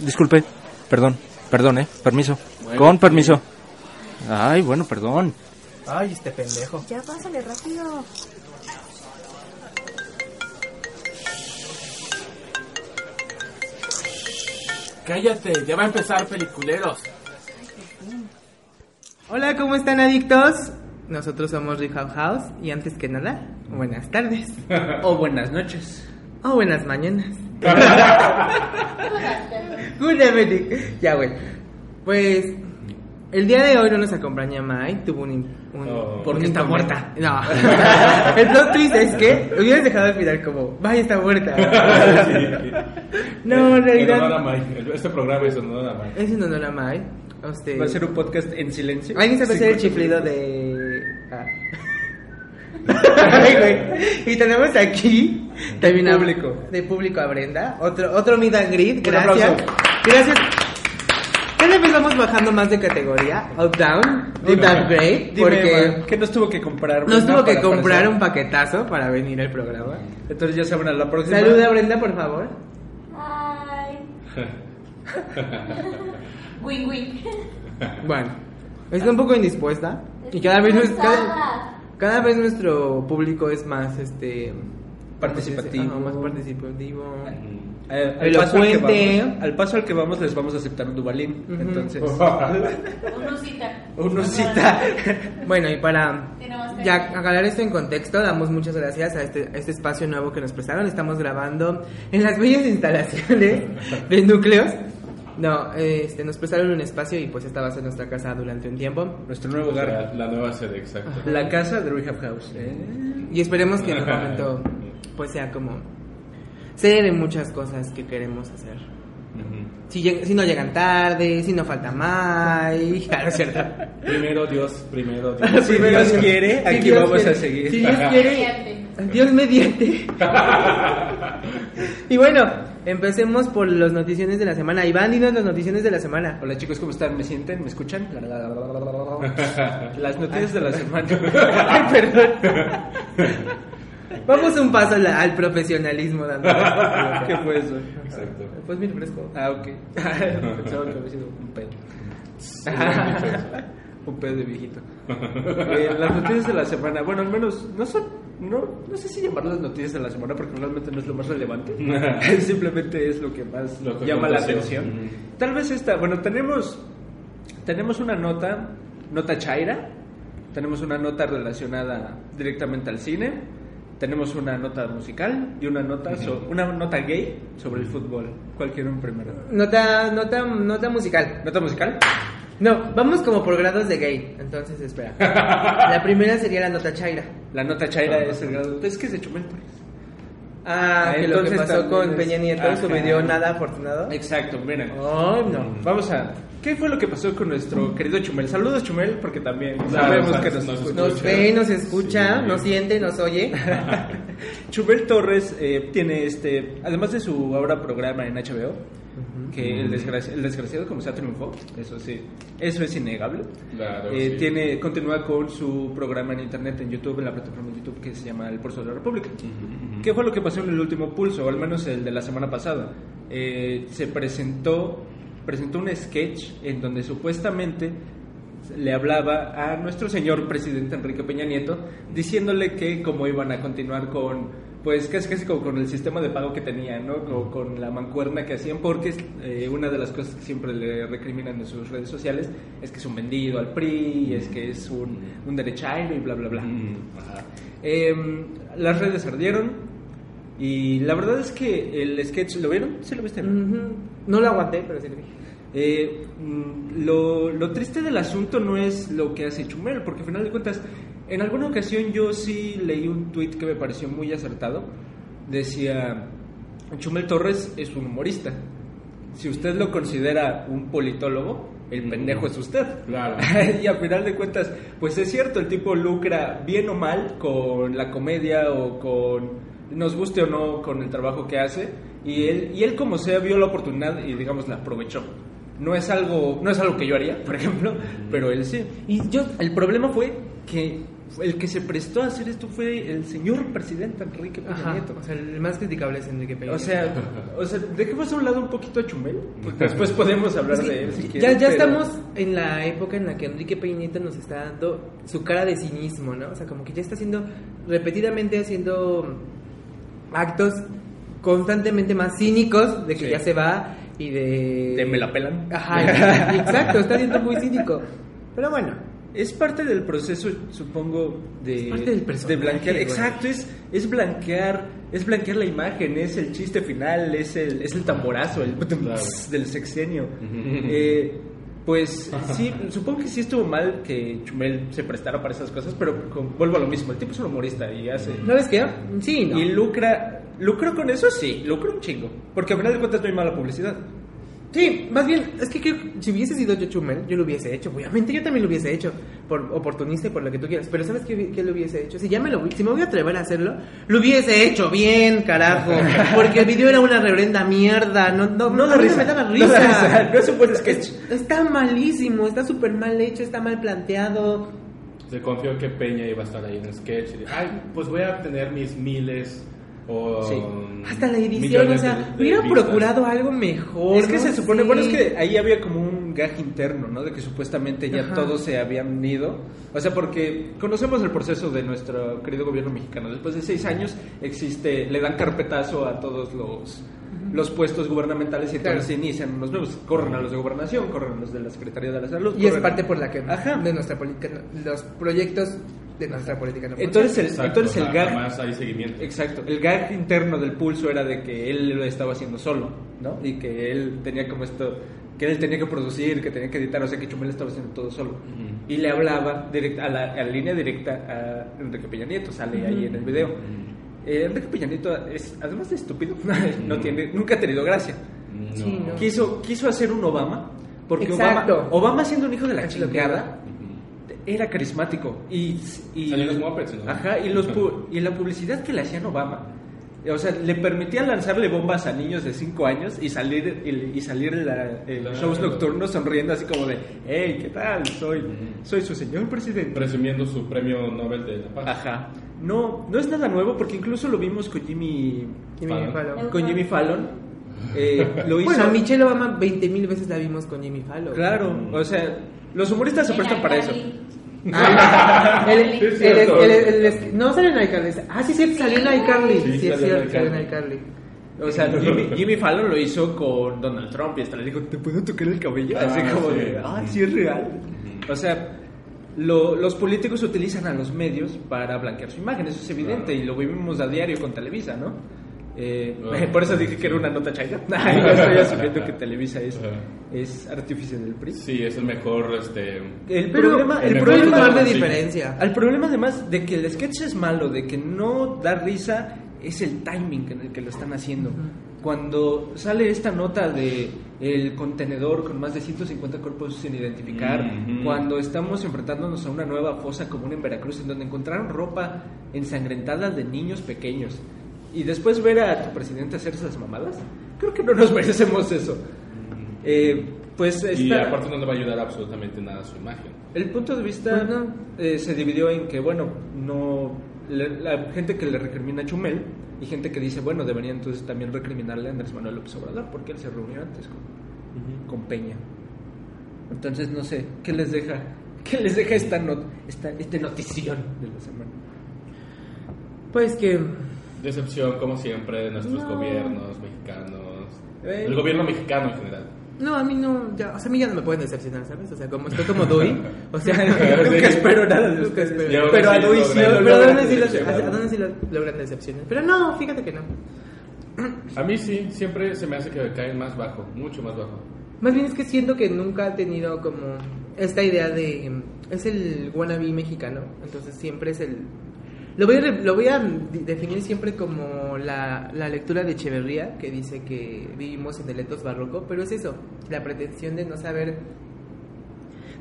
Disculpe, perdón, perdón, eh, permiso. Con permiso. Ay, bueno, perdón. Ay, este pendejo. Ya pásale rápido. Cállate, ya va a empezar peliculeros. Hola, ¿cómo están adictos? Nosotros somos Rehab House y antes que nada, buenas tardes. O buenas noches. O buenas mañanas. Good evening. Ya, güey. Pues el día de hoy no nos acompaña Mai, tuvo un... un Oh. porque está muerta. No. el plot twist es que hubieras dejado al final como, Mai está muerta. No, en realidad... Mike. Este programa es en honor a Mike. Es en honor a Mai. A usted. Va a ser un podcast en silencio. ¿Alguien sabe hacer el chiflido de.? Ah. Ay, güey. Y tenemos aquí también a- Público. de público a Brenda. Otro, otro meet and greet. Gracias. Gracias. Cada vez vamos bajando más de categoría. Up down. Up downgrade. Dime, Porque Emma, ¿qué nos tuvo que comprar? nos Brenda, tuvo que comprar aparecer? un paquetazo para venir al programa. Entonces ya saben, a la próxima. Saluda a Brenda, por favor. Ay. wing wing. Bueno, está un poco indispuesta. Y cada vez, cada, cada vez nuestro público es más este Participativo. Ajá, más participativo. Al, paso al, que Elocuente. vamos, al paso al que vamos les vamos a aceptar un Dubalín. Entonces, uno cita. Bueno, y para ya aclarar esto en contexto, damos muchas gracias a este, a este espacio nuevo que nos prestaron. Estamos grabando en las bellas instalaciones de núcleos. No, este, nos prestaron un espacio y pues esta va a ser nuestra casa durante un tiempo. Nuestro nuevo La, hogar. la nueva sede, exacto. La casa de Rehab House. ¿eh? Y esperemos que en el momento pues sea como sede de muchas cosas que queremos hacer. Ujú. Si, lleg- si no llegan tarde, si no falta más. Claro, es cierto. Primero Dios, primero Dios. Si Dios quiere, Si aquí Dios vamos quiere. a seguir. Si Dios quiere. Dios mediante. y bueno, empecemos por los noticiones de la semana. Iván, dinos las noticiones de la semana. Hola chicos, ¿cómo están? ¿Me sienten? ¿Me escuchan? Las noticias de la semana. Ay, perdón. Vamos un paso al, al profesionalismo, dando. ¿Qué fue eso? Exacto. Pues mi refresco. Ah, ok. Pensaba que había sido un pedo. un pedo de viejito. Eh, las noticias de la semana, bueno, al menos no son, no, no sé si llamarlas noticias de la semana porque realmente no es lo más relevante. Simplemente es lo que más Lo que llama la atención. Ujú. Tal vez esta, bueno, tenemos, tenemos una nota, nota chaira, tenemos una nota relacionada directamente al cine. Tenemos una nota musical y una nota, so- una nota gay sobre el fútbol. ¿Cuál quieren primero? Nota, nota, nota musical. ¿Nota musical? No, vamos como por grados de gay. Entonces, espera. La primera sería la nota chaira. La nota chaira es el grado. Es que es de Chumel Torres. Ah, Ah, que lo que entonces pasó con Peña Nieto, su Ajá. video nada afortunado. Exacto, miren. Ay, no. Vamos a. ¿Qué fue lo que pasó con nuestro querido Chumel? Saludos, Chumel, porque también Claro, sabemos que nos, nos escucha. Nos ve, nos escucha, Sí. nos siente, nos oye. Chumel Torres eh, tiene este. Además de su ahora programa en HBO, que el, desgraci- el desgraciado como sea triunfó, eso sí, eso es innegable. Claro, Eh, sí. tiene, continúa con su programa en internet, en YouTube, en la plataforma de YouTube que se llama El Pulso de la República. ¿Qué fue lo que pasó en el último pulso, o al menos el de la semana pasada? Eh, se presentó, presentó un sketch en donde supuestamente le hablaba a nuestro señor presidente Enrique Peña Nieto, diciéndole que como iban a continuar con, pues casi casi como con el sistema de pago que tenían, ¿no? Con, con la mancuerna que hacían, porque eh, una de las cosas que siempre le recriminan en sus redes sociales es que es un vendido al PRI, es que es un, un derechairo y bla, bla, bla. Mm. Eh, las redes ardieron y la verdad es que el sketch, ¿lo vieron? ¿Sí lo viste? No lo aguanté, pero sí lo vi. Eh, mm, lo, lo triste del asunto no es lo que hace Chumel, porque al final de cuentas, en alguna ocasión yo sí leí un tweet que me pareció muy acertado. Decía, Chumel Torres es un humorista. Si usted lo considera un politólogo, el pendejo es usted. Claro. y al final de cuentas, pues es cierto, el tipo lucra bien o mal con la comedia o con, nos guste o no, con el trabajo que hace. Y él, y él como sea, vio la oportunidad y digamos la aprovechó. No es algo, no es algo que yo haría, por ejemplo, pero él sí. Y yo, el problema fue que el que se prestó a hacer esto fue el señor presidente Enrique Peña Ajá, Nieto. o sea, el más criticable es Enrique Peña. O sea, o sea, dejemos a un lado un poquito a Chumel, porque después podemos hablar de él si ya, quieren, ya pero- estamos en la época en la que Enrique Peña Nieto nos está dando su cara de cinismo, ¿no? O sea, como que ya está haciendo, repetidamente haciendo actos constantemente más cínicos de que Sí. ya se va y de... De me la pelan. Ajá, exacto, está siendo muy cínico. Pero bueno, Es parte del proceso, supongo, de, blanquear. güey. Exacto, es, es blanquear, es blanquear la imagen, es el chiste final, es el, es el tamborazo, el Claro. del sexenio. Eh, pues sí, supongo que sí estuvo mal que Chumel se prestara para esas cosas, pero con- vuelvo a lo mismo, el tipo es un humorista y hace... ¿sabes qué? Sí, no. Y lucra, lucro con eso, sí, lucro un chingo, porque al final de cuentas no hay mala publicidad. Sí, más bien, es que, que si hubiese sido yo Chumel, yo lo hubiese hecho. Obviamente yo también lo hubiese hecho, por oportunista y por lo que tú quieras. Pero ¿sabes qué, qué lo hubiese hecho? Si ya me lo si me voy a atrever a hacerlo, lo hubiese hecho bien, carajo. Porque el video era una reverenda mierda. No, no, No mí risa, me daba no risa. da risa, no es un buen sketch. Es- Está malísimo, está súper mal hecho, está mal planteado. Se confió que Peña iba a estar ahí en el sketch. Y, Ay, pues voy a tener mis miles o Sí. Hasta la edición, o sea, hubiera procurado algo mejor. Es que no se supone, sé. bueno, es que ahí había como un gag interno, ¿no? De que supuestamente ya Ajá. todos se habían ido. O sea, porque conocemos el proceso de nuestro querido gobierno mexicano. Después de seis años existe, le dan carpetazo a todos los, los puestos gubernamentales y entonces Claro. se inician unos nuevos. Corren a los de gobernación, corren a los de la Secretaría de la Salud. Y es corren- parte por la que Ajá. de nuestra política, los proyectos de nuestra política no Entonces el, Exacto, entonces o el sea, gag... Además hay seguimiento. Exacto, el gag interno del pulso era de que él lo estaba haciendo solo, ¿no? Y que él tenía como esto, que él tenía que producir, que tenía que editar, o sea que Chumel estaba haciendo todo solo. Y le hablaba directa, a, la, a la línea directa a Enrique Peña Nieto, sale ahí en el video. Eh, Enrique Peña Nieto es, además de estúpido, no tiene, nunca ha tenido gracia. No. Sí, no. Quiso, quiso hacer un Obama, porque Exacto. Obama, Obama siendo un hijo de la chingada. Era carismático y, y los Muppets, ¿no? ajá y los pu- y la publicidad que le hacían Obama o sea le permitía lanzarle bombas a niños de 5 años y salir y, y salir en la- Claro. shows nocturnos sonriendo así como de hey qué tal soy soy su señor presidente Presumiendo su premio Nobel de la Paz. ajá no no es nada nuevo porque incluso lo vimos con Jimmy Jimmy Fallon. Fallon. con Jimmy Fallon Eh, lo hizo Bueno, a Michelle Obama 20 mil veces la vimos con Jimmy Fallon. claro o sea los humoristas se prestan para eso Ah, el- el- el- no salió en iCarly. Ah, sí, sí, salió en iCarly. Sí, Sí, es cierto, salió en iCarly. O sea, Jimmy, Jimmy Fallon lo hizo con Donald Trump y hasta le dijo, ¿te puedo tocar el cabello? Ah, Así como sí. de, ay, sí es real. O sea, lo- los políticos utilizan a los medios para blanquear su imagen, eso es evidente, Claro. y lo vivimos a diario con Televisa, ¿no? Eh, por eso dije que era una nota chaya. Ay, no estoy asumiendo que Televisa es, es artífice del PRI. Sí, es el mejor, este... El Pero problema, el el problema sí. diferencia. al problema además de que el sketch es malo, de que no da risa, es el timing en el que lo están haciendo. Cuando sale esta nota de el contenedor con más de 150 cuerpos sin identificar, Ujú. cuando estamos enfrentándonos a una nueva fosa común en Veracruz, en donde encontraron ropa ensangrentada de niños pequeños, y después ver a tu presidente hacer esas mamadas, creo que no nos merecemos eso. Eh, pues Y aparte no le va a ayudar absolutamente nada a su imagen. el punto de vista Pues no. eh, se dividió en que, bueno, no le- la gente que le recrimina a Chumel y gente que dice, bueno, debería entonces también recriminarle a Andrés Manuel López Obrador porque él se reunió antes con, con Peña. Entonces, no sé, ¿qué les deja? ¿Qué les deja esta, not esta este notición de la semana? Pues que. Decepción, como siempre, de nuestros No. gobiernos mexicanos. Eh. El gobierno mexicano en general. No, a mí no. Ya, o sea, a mí ya no me pueden decepcionar, ¿sabes? O sea, como estoy como Dewey. O sea, Nunca espero nada de Nunca ustedes. Pero a lo sí Pero a dónde sí, los- decepcionar. a dónde sí los logran decepciones. Pero no, fíjate que no. A mí sí, siempre se me hace que caen más bajo, mucho más bajo. Más bien es que siento que nunca ha tenido como esta idea de... Es el wannabe mexicano, entonces siempre es el... Lo voy a, lo voy a definir siempre como la, la lectura de Echeverría, que dice que vivimos en el etos barroco, pero es eso, la pretensión de no saber...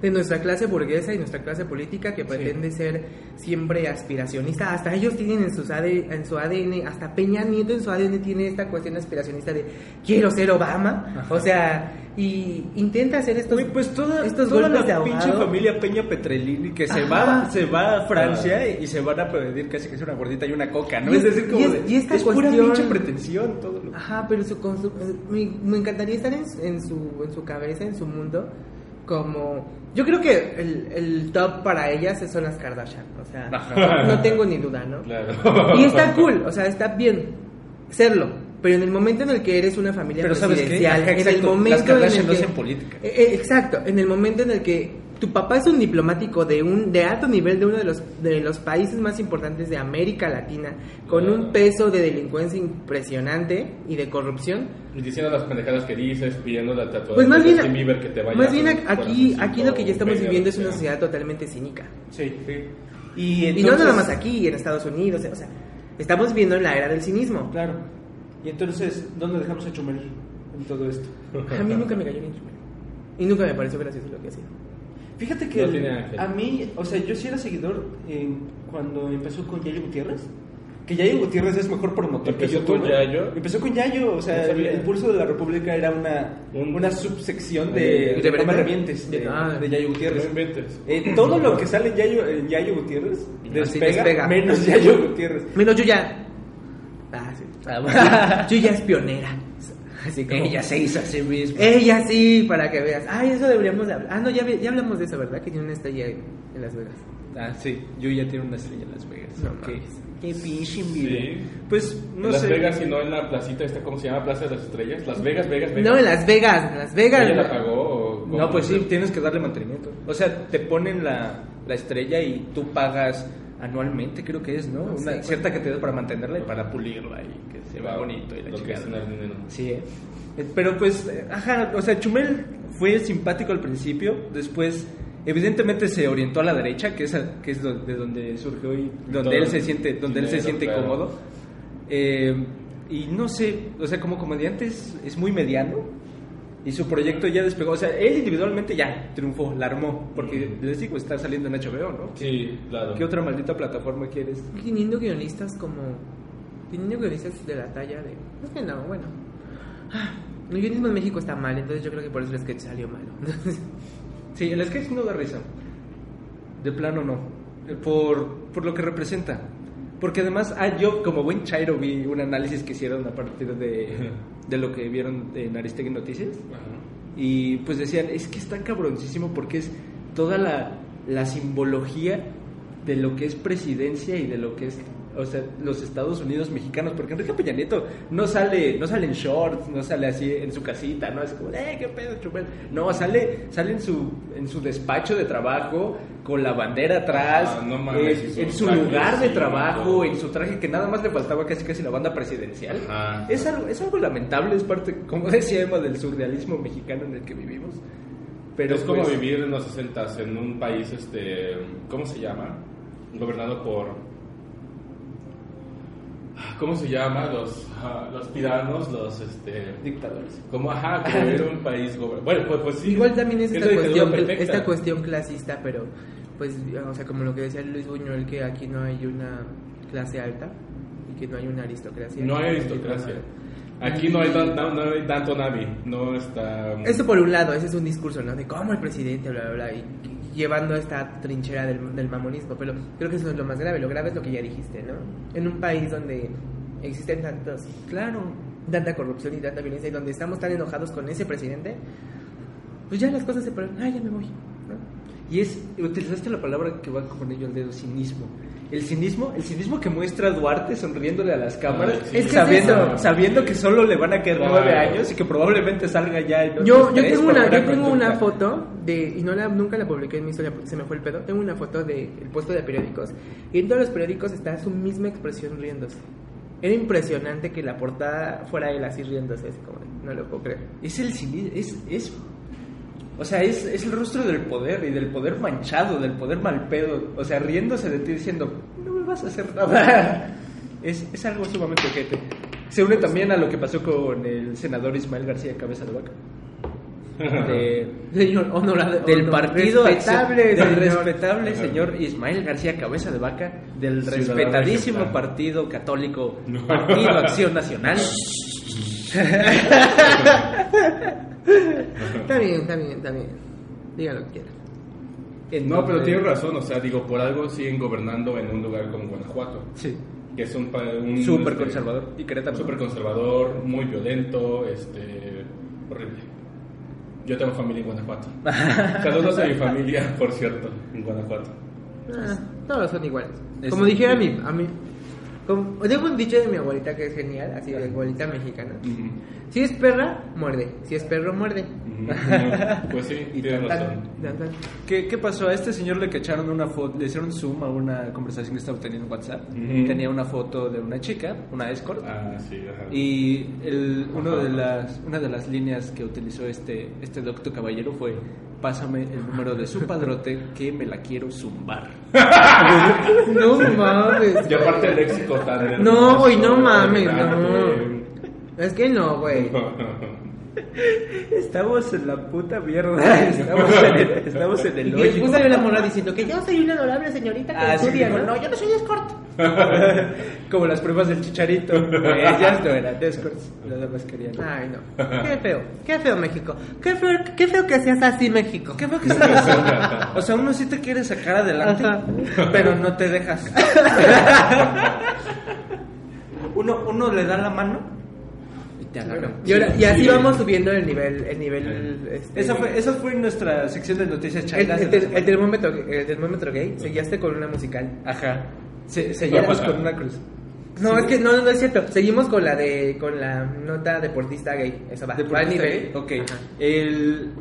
de nuestra clase burguesa y nuestra clase política que pretende ser siempre aspiracionista. Hasta ellos tienen en, sus AD en su ADN, hasta Peña Nieto en su ADN tiene esta cuestión aspiracionista de quiero ser Obama. O sea, y intenta hacer estos, Güey, pues toda, estos toda golpes de la pinche familia Peña Petrelini que se Ajá. va, se va a Francia y se van a pedir casi que es una gordita y una coca, ¿no? Y es es- decir, como y es- de- y esta es pura cuestión- pinche pretensión todo lo Ajá, pero su, con su- me, me encantaría estar en, en su, en su cabeza, en su mundo, como... Yo creo que el, el top para ellas son las Kardashian, o sea, no tengo ni duda, ¿no? Claro. Y está cool, o sea, está bien serlo, pero en el momento en el que eres una familia Pero ¿sabes qué? presidencial, Ajá, en el momento las en el no que- hacen política. Eh, eh, exacto, en el momento en el que tu papá es un diplomático de un de alto nivel de uno de los de los países más importantes de América Latina, con Claro. un peso de delincuencia impresionante y de corrupción, Y diciendo las pendejadas que dices, pidiendo la tatuaje pues más bien, que te vaya más bien aquí, lo que ya estamos viviendo es una sociedad totalmente cínica. Sí, sí. Y, Y no nada más aquí, en Estados Unidos, o sea, estamos viviendo en la era del cinismo. Claro. Y entonces, ¿dónde dejamos a Chumel en todo esto? A mí nunca me cayó ni chumel. Y nunca me pareció gracioso lo que hacía. Fíjate que No el- tiene ángel. a mí, o sea, yo sí era seguidor en- cuando empezó con Yayo Gutiérrez. Que Yayo Gutiérrez es mejor promotor que ¿Empezó youtuber. con Yayo? Empezó con Yayo, o sea, No el, el Pulso de la República era una, Un- una subsección De- de, de, No revientes, de, De- ah. de Yayo Gutiérrez. Eh, todo lo que sale en Yayo, en Yayo Gutiérrez despega, despega. menos Yayo Gutiérrez. Menos yo ya. Ah, sí. yo ya es pionera. Así como- Ella se hizo a sí misma. Ella sí, para que veas. Ay, eso deberíamos de hablar. Ah, no, ya, ya hablamos de eso, ¿verdad? Que tiene una estrella en, en Las Vegas. Ah, sí, yo ya tiene una estrella en Las Vegas. No qué, pinche envidia. Sí. Pues, no en Las sé. Vegas y no en la placita esta, ¿cómo se llama? Plaza de las Estrellas. Las Vegas, Vegas, Vegas. No, en Las Vegas, en Las Vegas. ¿Ella la pagó o? No, pues sí, tienes que darle mantenimiento. O sea, te ponen la, la estrella y tú pagas anualmente, creo que es, ¿no? Sé, Una güey. cierta cantidad para mantenerla y para pulirla y que se vea Wow, bonito y la lo que es dinero. Sí, ¿eh? Eh, Pero pues, eh, ajá, o sea, Chumel fue simpático al principio, después evidentemente se orientó a la derecha, que es, a- que es do- de donde surgió y donde Todo él se siente, donde él se siente claro. cómodo. Eh, y no sé, o sea, como comediante es, es muy mediano y su proyecto ya despegó. O sea, él individualmente ya triunfó, la armó, porque les digo, está saliendo en HBO, ¿no? Sí, claro. ¿Qué otra maldita plataforma quieres? Teniendo guionistas como. Teniendo guionistas de la talla de. Es que no, bueno. Ah, El guionismo en México está mal, entonces yo creo que por eso el sketch salió malo. Sí, el sketch no da risa. De plano no. Por, por lo que representa. Porque además, ah, yo como buen chairo vi un análisis que hicieron a partir de, de lo que vieron en Aristegui Noticias. Ajá. Y pues decían, es que está cabroncísimo porque es toda la, la simbología de lo que es presidencia y de lo que es o sea, los Estados Unidos mexicanos, porque Enrique Peña Nieto no sale, no sale en shorts, no sale así en su casita, no es como, eh, qué pedo, chupel. No, sale, sale en su, en su despacho de trabajo, con la bandera atrás, Ah, no mames, eh, en su lugar de trabajo, en su traje que nada más le faltaba casi casi la banda presidencial. Ajá. Es algo, es algo lamentable, es parte, como decía Emma, del surrealismo mexicano en el que vivimos. Pero es como pues, vivir en los 60 en un país, este, ¿cómo se llama? Gobernado por... ¿Cómo se llama? Los, ah, los tiranos, los, este... dictadores. Como, ajá, como vivir en un país gobernado. Bueno, pues, pues sí. Igual también es esta cuestión, esta cuestión clasista, pero pues, o sea, como lo que decía Luis Buñuel, que aquí no hay una clase alta y que no hay una aristocracia. No hay aristocracia. Aquí no hay, Dan- no, no hay Danto Navi, no está... Eso por un lado, ese es un discurso, ¿no? De cómo el presidente, bla, bla, bla, y, llevando esta trinchera del, del mamonismo, pero creo que eso es lo más grave, lo grave es lo que ya dijiste, ¿no? En un país donde existen tantos, claro, tanta corrupción y tanta violencia y donde estamos tan enojados con ese presidente, pues ya las cosas se ponen, ay, ya me voy. Y es, utilizaste la palabra que va con ello al dedo, cinismo. El cinismo, el cinismo que muestra Duarte sonriéndole a las cámaras, Ay, sí. Es que es sabiendo, sabiendo que solo le van a quedar Claro. nueve años y que probablemente salga ya en Yo, yo tengo una, yo tengo una foto de, y no la, nunca la publiqué en mi historia porque se me fue el pedo, tengo una foto del puesto de periódicos y en todos los periódicos está su misma expresión riéndose. Era impresionante que la portada fuera él así riéndose, así como, no lo puedo creer. Es el cinismo, es, es, o sea, es, es el rostro del poder y del poder manchado, del poder mal pedo. O sea, riéndose de ti diciendo, no me vas a hacer nada. Es, es algo sumamente ojete. Se une también a lo que pasó con el senador Ismael García Cabeza de Vaca. de, Señor honorable. del honor- partido respetable, del señor. respetable señor Ismael García Cabeza de Vaca del Ciudadano respetadísimo ejemplar. partido católico No. Partido Acción Nacional Está bien, está bien, está bien. Diga lo que quiera. No, pero tienes razón, o sea, digo, por algo siguen gobernando en un lugar como Guanajuato, sí que es un, un súper este, conservador y Querétaro súper conservador, muy violento, este, horrible. Yo tengo familia en Guanajuato. Saludos a mi familia, por cierto, en Guanajuato. Ah, todos son iguales. Es- Como dijera mi, a mí. Como, tengo un dicho de mi abuelita que es genial, así de abuelita mexicana. Si es perra, muerde. Si es perro, muerde. Pues sí, Y tienes tan, razón. Tan, tan. ¿Qué, ¿Qué pasó? A este señor le cacharon una foto, le hicieron zoom a una conversación que estaba teniendo en WhatsApp. Tenía una foto de una chica, una escort. Ah, sí, ajá. Y el, uno de las, una de las líneas que utilizó este, este doctor caballero fue: Pásame el número de su padrote que me la quiero zumbar. No mames. Y aparte el léxico tan No, güey, no mames, grande. Es que no, güey. Estamos en la puta mierda. Estamos en el, estamos en el Y hoyo. después salió la morra diciendo que yo soy una adorable señorita que Ah, sí, estudia, dijo, ¿no? no, yo no soy escort. Como las pruebas del chicharito. Ellas no eran escorts. Las demás querían. Ay, no. Qué feo. Qué feo, México. Qué feo, qué feo que seas así, México. ¿Qué fue que estás haciendo? O sea, uno sí te quiere sacar adelante, Ajá. pero no te dejas. Uno, uno le da la mano y te agarra. Y, ahora- y así Sí. vamos subiendo el nivel, el nivel, este, Esa fue, esa fue nuestra sección de noticias el, chailas. el, el termómetro, el termómetro gay, sellaste con una musical. Ajá. Se, sellamos con una cruz. No, Sí. es que no, no es cierto. Seguimos con la de, con la nota deportista gay. Eso va. va al ¿Deportista nivel. gay? Ok. Ajá. El,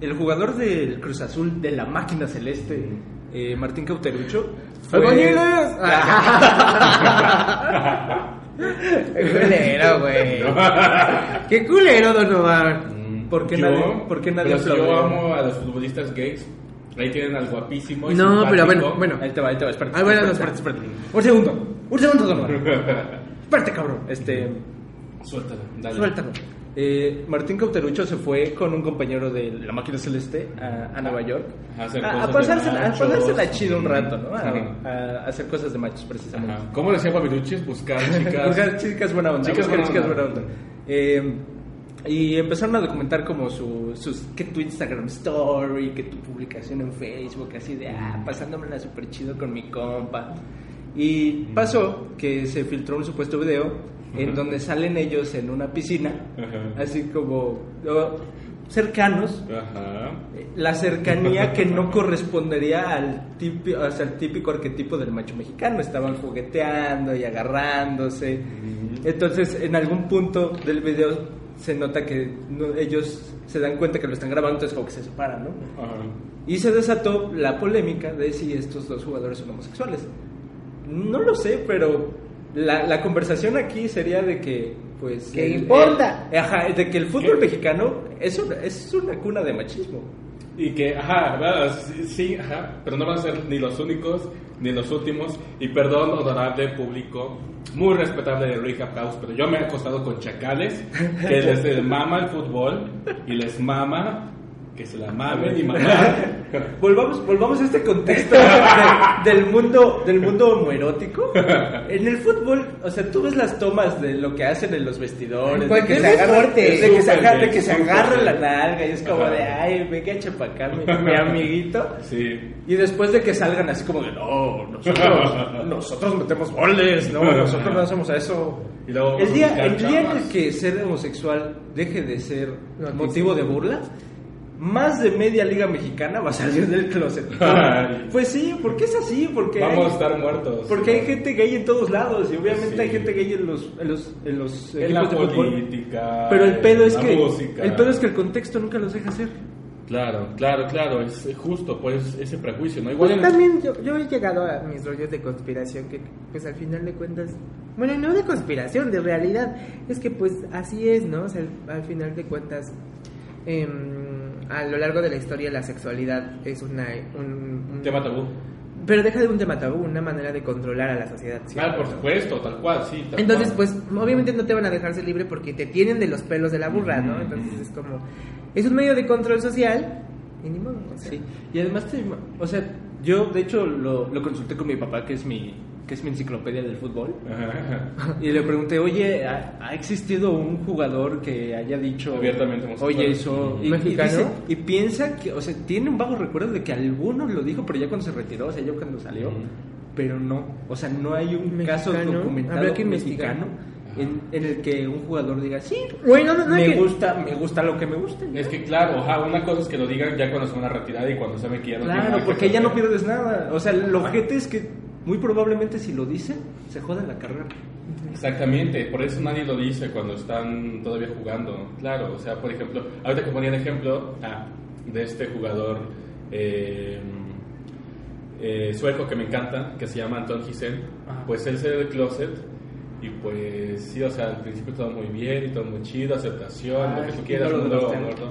el jugador del Cruz Azul de la máquina celeste, eh, Martín Cauterucho. fue- ¡Albañiles! Qué culero, güey. Qué culero, Donovan. ¿Por qué Yo- nadie- por qué nadie pero yo amo a los futbolistas gays. Ahí tienen al guapísimo. Y No, simpático. pero bueno, bueno. Ahí te va, ahí te va, espérate. Ah, bueno, no, espérate, espérate, espérate. Un segundo, un segundo, Donovan. Espérate, cabrón. Este, Suéltalo, dale. suéltalo. Eh, Martín Cauterucho se fue con un compañero de la máquina celeste a, a Nueva York A hacer a, cosas a pasársela, pasársela chido un rato, ¿no? A, hacer cosas de machos, precisamente. Ajá. ¿Cómo decía Fabiruchis? Buscar chicas. Buscar chicas buena onda. Chicas buscar buena chicas onda. buena onda. Eh, y empezaron a documentar como su, sus, que tu Instagram story, que tu publicación en Facebook, así de, ah, pasándomela súper chido con mi compa. Y pasó que se filtró un supuesto video en donde salen ellos en una piscina, Ajá. así como cercanos, Ajá. la cercanía que no correspondería al típico, o sea, al típico arquetipo del macho mexicano. Estaban jugueteando y agarrándose. Entonces, en algún punto del video se nota que no- ellos se dan cuenta que lo están grabando, entonces como que se separan, ¿no? Ajá. Y se desató la polémica de si estos dos jugadores son homosexuales. No lo sé, pero la, la conversación aquí sería de que, pues... ¿Qué el- importa? el- ajá, de que el fútbol ¿Qué? mexicano es una, es una cuna de machismo. Y que, ajá, ¿verdad? sí, sí, ajá, pero no van a ser ni los únicos ni los últimos. Y perdón, honorable público, muy respetable de Rick House, pero yo me he acostado con chacales que les mama el fútbol y les mama que se la mamen y mamar. Volvamos, volvamos a este contexto de- del mundo del mundo homoerótico. En el fútbol, o sea, tú ves las tomas de lo que hacen en los vestidores, de que se de que agarra- de que se agarra la nalga y es como Ajá. de, ay, venga, echa pa' acá, mi, mi amiguito. Sí. Y después de que salgan así como de, no, nosotros, nosotros metemos goles, no, nosotros no hacemos eso. Y luego el a día, el día en el que ser homosexual deje de ser Noticia. motivo de burla, más de media liga mexicana va a salir del closet. Pues sí, porque es así, porque Vamos hay, a estar muertos. porque hay gente gay en todos lados y obviamente Sí. hay gente gay en los en los en los en la de fútbol. política. Pero el pedo es que música. el pedo es que el contexto nunca los deja hacer. Claro, claro, claro, es justo, pues ese prejuicio, ¿no? Igual Pues en- también yo, yo he llegado a mis rollos de conspiración que pues al final de cuentas, bueno, no de conspiración, de realidad, es que pues así es, ¿no? O sea, al, al final de cuentas, em, a lo largo de la historia la sexualidad es una, un, un- tema tabú. Pero deja de un tema tabú, una manera de controlar a la sociedad. ¿sí? Ah, por supuesto, tal cual, sí. tal Entonces, cual. pues, obviamente no te van a dejarse libre porque te tienen de los pelos de la burra, ¿no? Entonces es como, es un medio de control social y ni modo, o sea. Sí, y además, te- o sea, yo de hecho lo, lo consulté con mi papá, que es mi, que es mi enciclopedia del fútbol, Ajá. y le pregunté, oye, ¿ha, ha existido un jugador que haya dicho Abiertamente? Oye, eso. Y, y y piensa que, o sea, tiene un vago recuerdo de que alguno lo dijo, pero ya cuando se retiró, o sea, ya cuando salió, pero no, o sea, no hay un Mexicano, caso documentado que mexicano en, en el que un jugador diga, sí, Bueno, no, me que- gusta, me gusta lo que me gusta. Es que claro, ajá, una cosa es que lo digan ya cuando se van a retirar y cuando saben que ya no tienen Claro, porque ya no pierdes nada. O sea, lo ojete es que muy probablemente si lo dicen, se jodan la carrera. Exactamente, por eso nadie lo dice cuando están todavía jugando. Claro, o sea, por ejemplo, ahorita que ponían ejemplo ah, de este jugador eh, eh, sueco que me encanta, que se llama Anton Gisen, Ajá. pues él se del closet y pues sí, o sea, al principio todo muy bien y todo muy chido, aceptación, Ah, lo que tú quieras, de mundo moderno,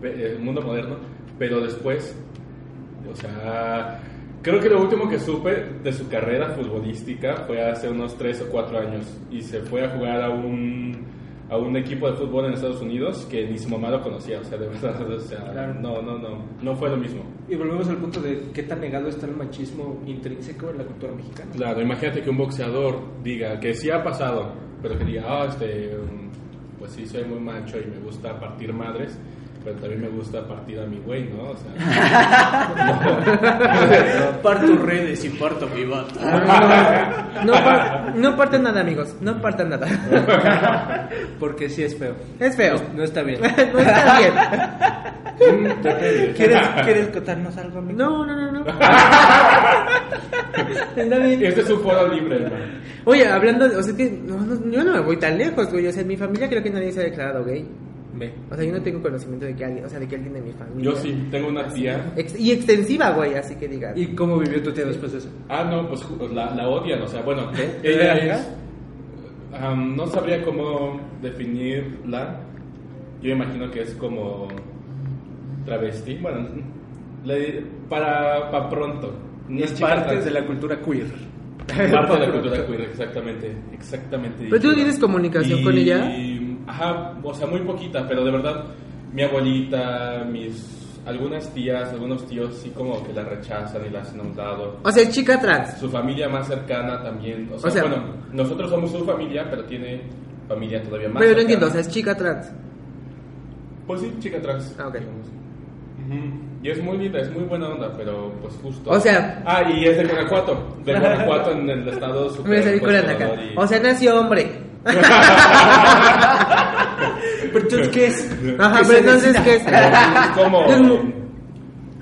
pe- eh, mundo moderno, pero después, o sea, creo que lo último que supe de su carrera futbolística fue hace unos 3 o 4 años y se fue a jugar a un a un equipo de fútbol en Estados Unidos que ni su mamá lo conocía, o sea, de verdad, o sea, Claro. no, no, no, no fue lo mismo. Y volvemos al punto de qué tan negado está el machismo intrínseco en la cultura mexicana. Claro, imagínate que un boxeador diga que sí ha pasado, pero que diga, ah, este, um, pues sí, soy muy macho y me gusta partir madres, pero también me gusta partir a mi güey, ¿no? O sea, Parto redes y parto mi vato. No, par- no partan nada, amigos. No partan nada. Porque sí es feo. Es feo. No está bien. no está bien. ¿Quieres, ¿Quieres contarnos algo, amigo? No, no, no, no. Está bien. este es un foro libre, hermano. Oye, hablando, de- o sea, que no, no, yo no me voy tan lejos, güey. O sea, en mi familia creo que nadie se ha declarado gay. Ve. O sea, yo no tengo conocimiento de que alguien, o sea, de que alguien de mi familia. Yo sí, tengo una tía. Ex- y extensiva, güey, así que digas. ¿Y cómo vivió tu tía después de eso? Ah, no, pues la, la odian, o sea, bueno, ella ¿Ella es. no sabría cómo definirla. Yo imagino que es como travesti. Bueno, le- para, para pronto. No Es parte de la cultura queer. Parte de la cultura queer, exactamente. Exactamente. ¿Pero tú tienes comunicación con ella? Ajá, o sea, muy poquita, pero de verdad, mi abuelita, mis. Algunas tías, algunos tíos sí como que la rechazan y la hacen a un lado. O sea, es chica trans. Su familia más cercana también. O sea, O sea- bueno, nosotros somos su familia, pero tiene familia todavía más Pero no cercana. entiendo, o sea, es chica trans. Pues sí, chica trans. Ah, ok. Y es muy linda, es muy buena onda, pero pues justo. O sea- Ah, y es de Guanajuato. De Guanajuato en el estado Me voy a super conservador y- O sea, nació hombre. ¿Pero entonces qué es? Ajá, ¿Qué pero entonces? ¿qué es? como,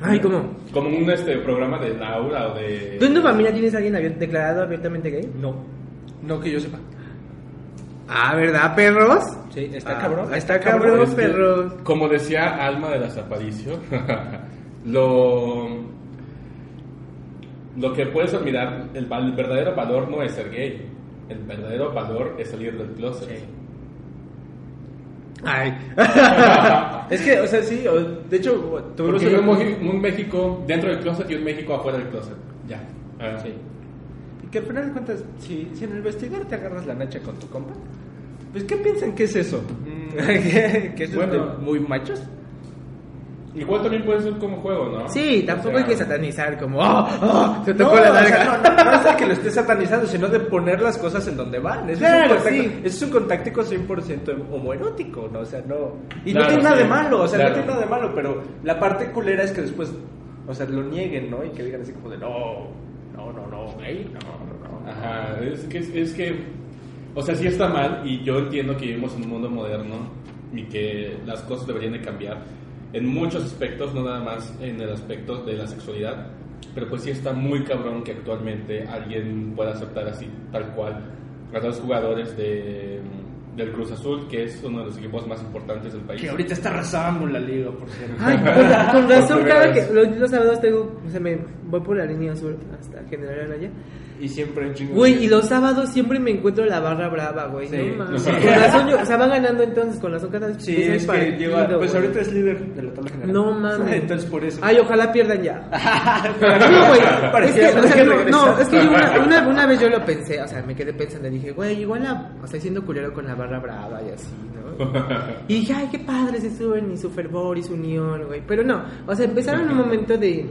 Ay, ¿cómo? como un este programa de Laura o de. ¿Tú en tu familia tienes a alguien abier- declarado abiertamente gay? No. No que yo sepa. Ah, ¿verdad, perros? Sí, está Ah, cabrón. Está cabrón, Es que, perros. Como decía Alma de las Aparicio, lo, lo que puedes olvidar, el, el verdadero valor no es ser gay. El verdadero valor es salir del closet. Ay. Es que, o sea, sí, de hecho, tuvimos un, un México dentro del closet y un México afuera del closet. Ya. Ah, Sí. Y que al final de cuentas, si, si en el vestido te agarras la nacha con tu compa, pues ¿qué piensan que es eso? ¿Que, que eso Bueno. es de muy machos? Igual también puede ser como juego, ¿no? Sí, tampoco O hay sea, que satanizar como, oh, oh, se No, tocó la o sea, larga. no, no es de que lo esté satanizando, sino de poner las cosas en donde van. Eso Claro, es un contacto, sí. es un contacto 100% homoerótico, ¿no? O sea, no... Y Claro, no tiene nada sí, de malo, o sea, claro. no tiene nada de malo, pero la parte culera es que después, o sea, lo nieguen, ¿no? Y que digan así como de, no, no, no, no, no, no, no. Ajá, es que, es que, o sea, sí está mal y yo entiendo que vivimos en un mundo moderno y que las cosas deberían de cambiar en muchos aspectos, no nada más en el aspecto de la sexualidad, pero pues sí está muy cabrón que actualmente alguien pueda aceptar así, tal cual, a los jugadores de, del Cruz Azul, que es uno de los equipos más importantes del país. Que ahorita está arrasando la liga, por cierto. Ay, con, razón, cada vez. que los, los sábados tengo, se me, voy por la línea sur hasta General Anaya. Y siempre un chingo. Güey, y los sábados siempre me encuentro la barra brava, güey. Sí. No mames. Con razón, yo- o sea, van ganando entonces, con razón cada vez Sí, es que lleva. Pues güey. ahorita es líder de la tabla general. No mames. Entonces por eso. Ay, ojalá pierdan ya. Pero No, güey. Es que, o sea, no, no, es que yo una, una, una vez yo lo pensé, o sea, me quedé pensando, dije, güey, igual la, o sea, siendo culero con la barra brava y así, ¿no? Y dije, ay, qué padre, se suben y su fervor y su unión, güey. Pero no, o sea, empezaron en un momento de.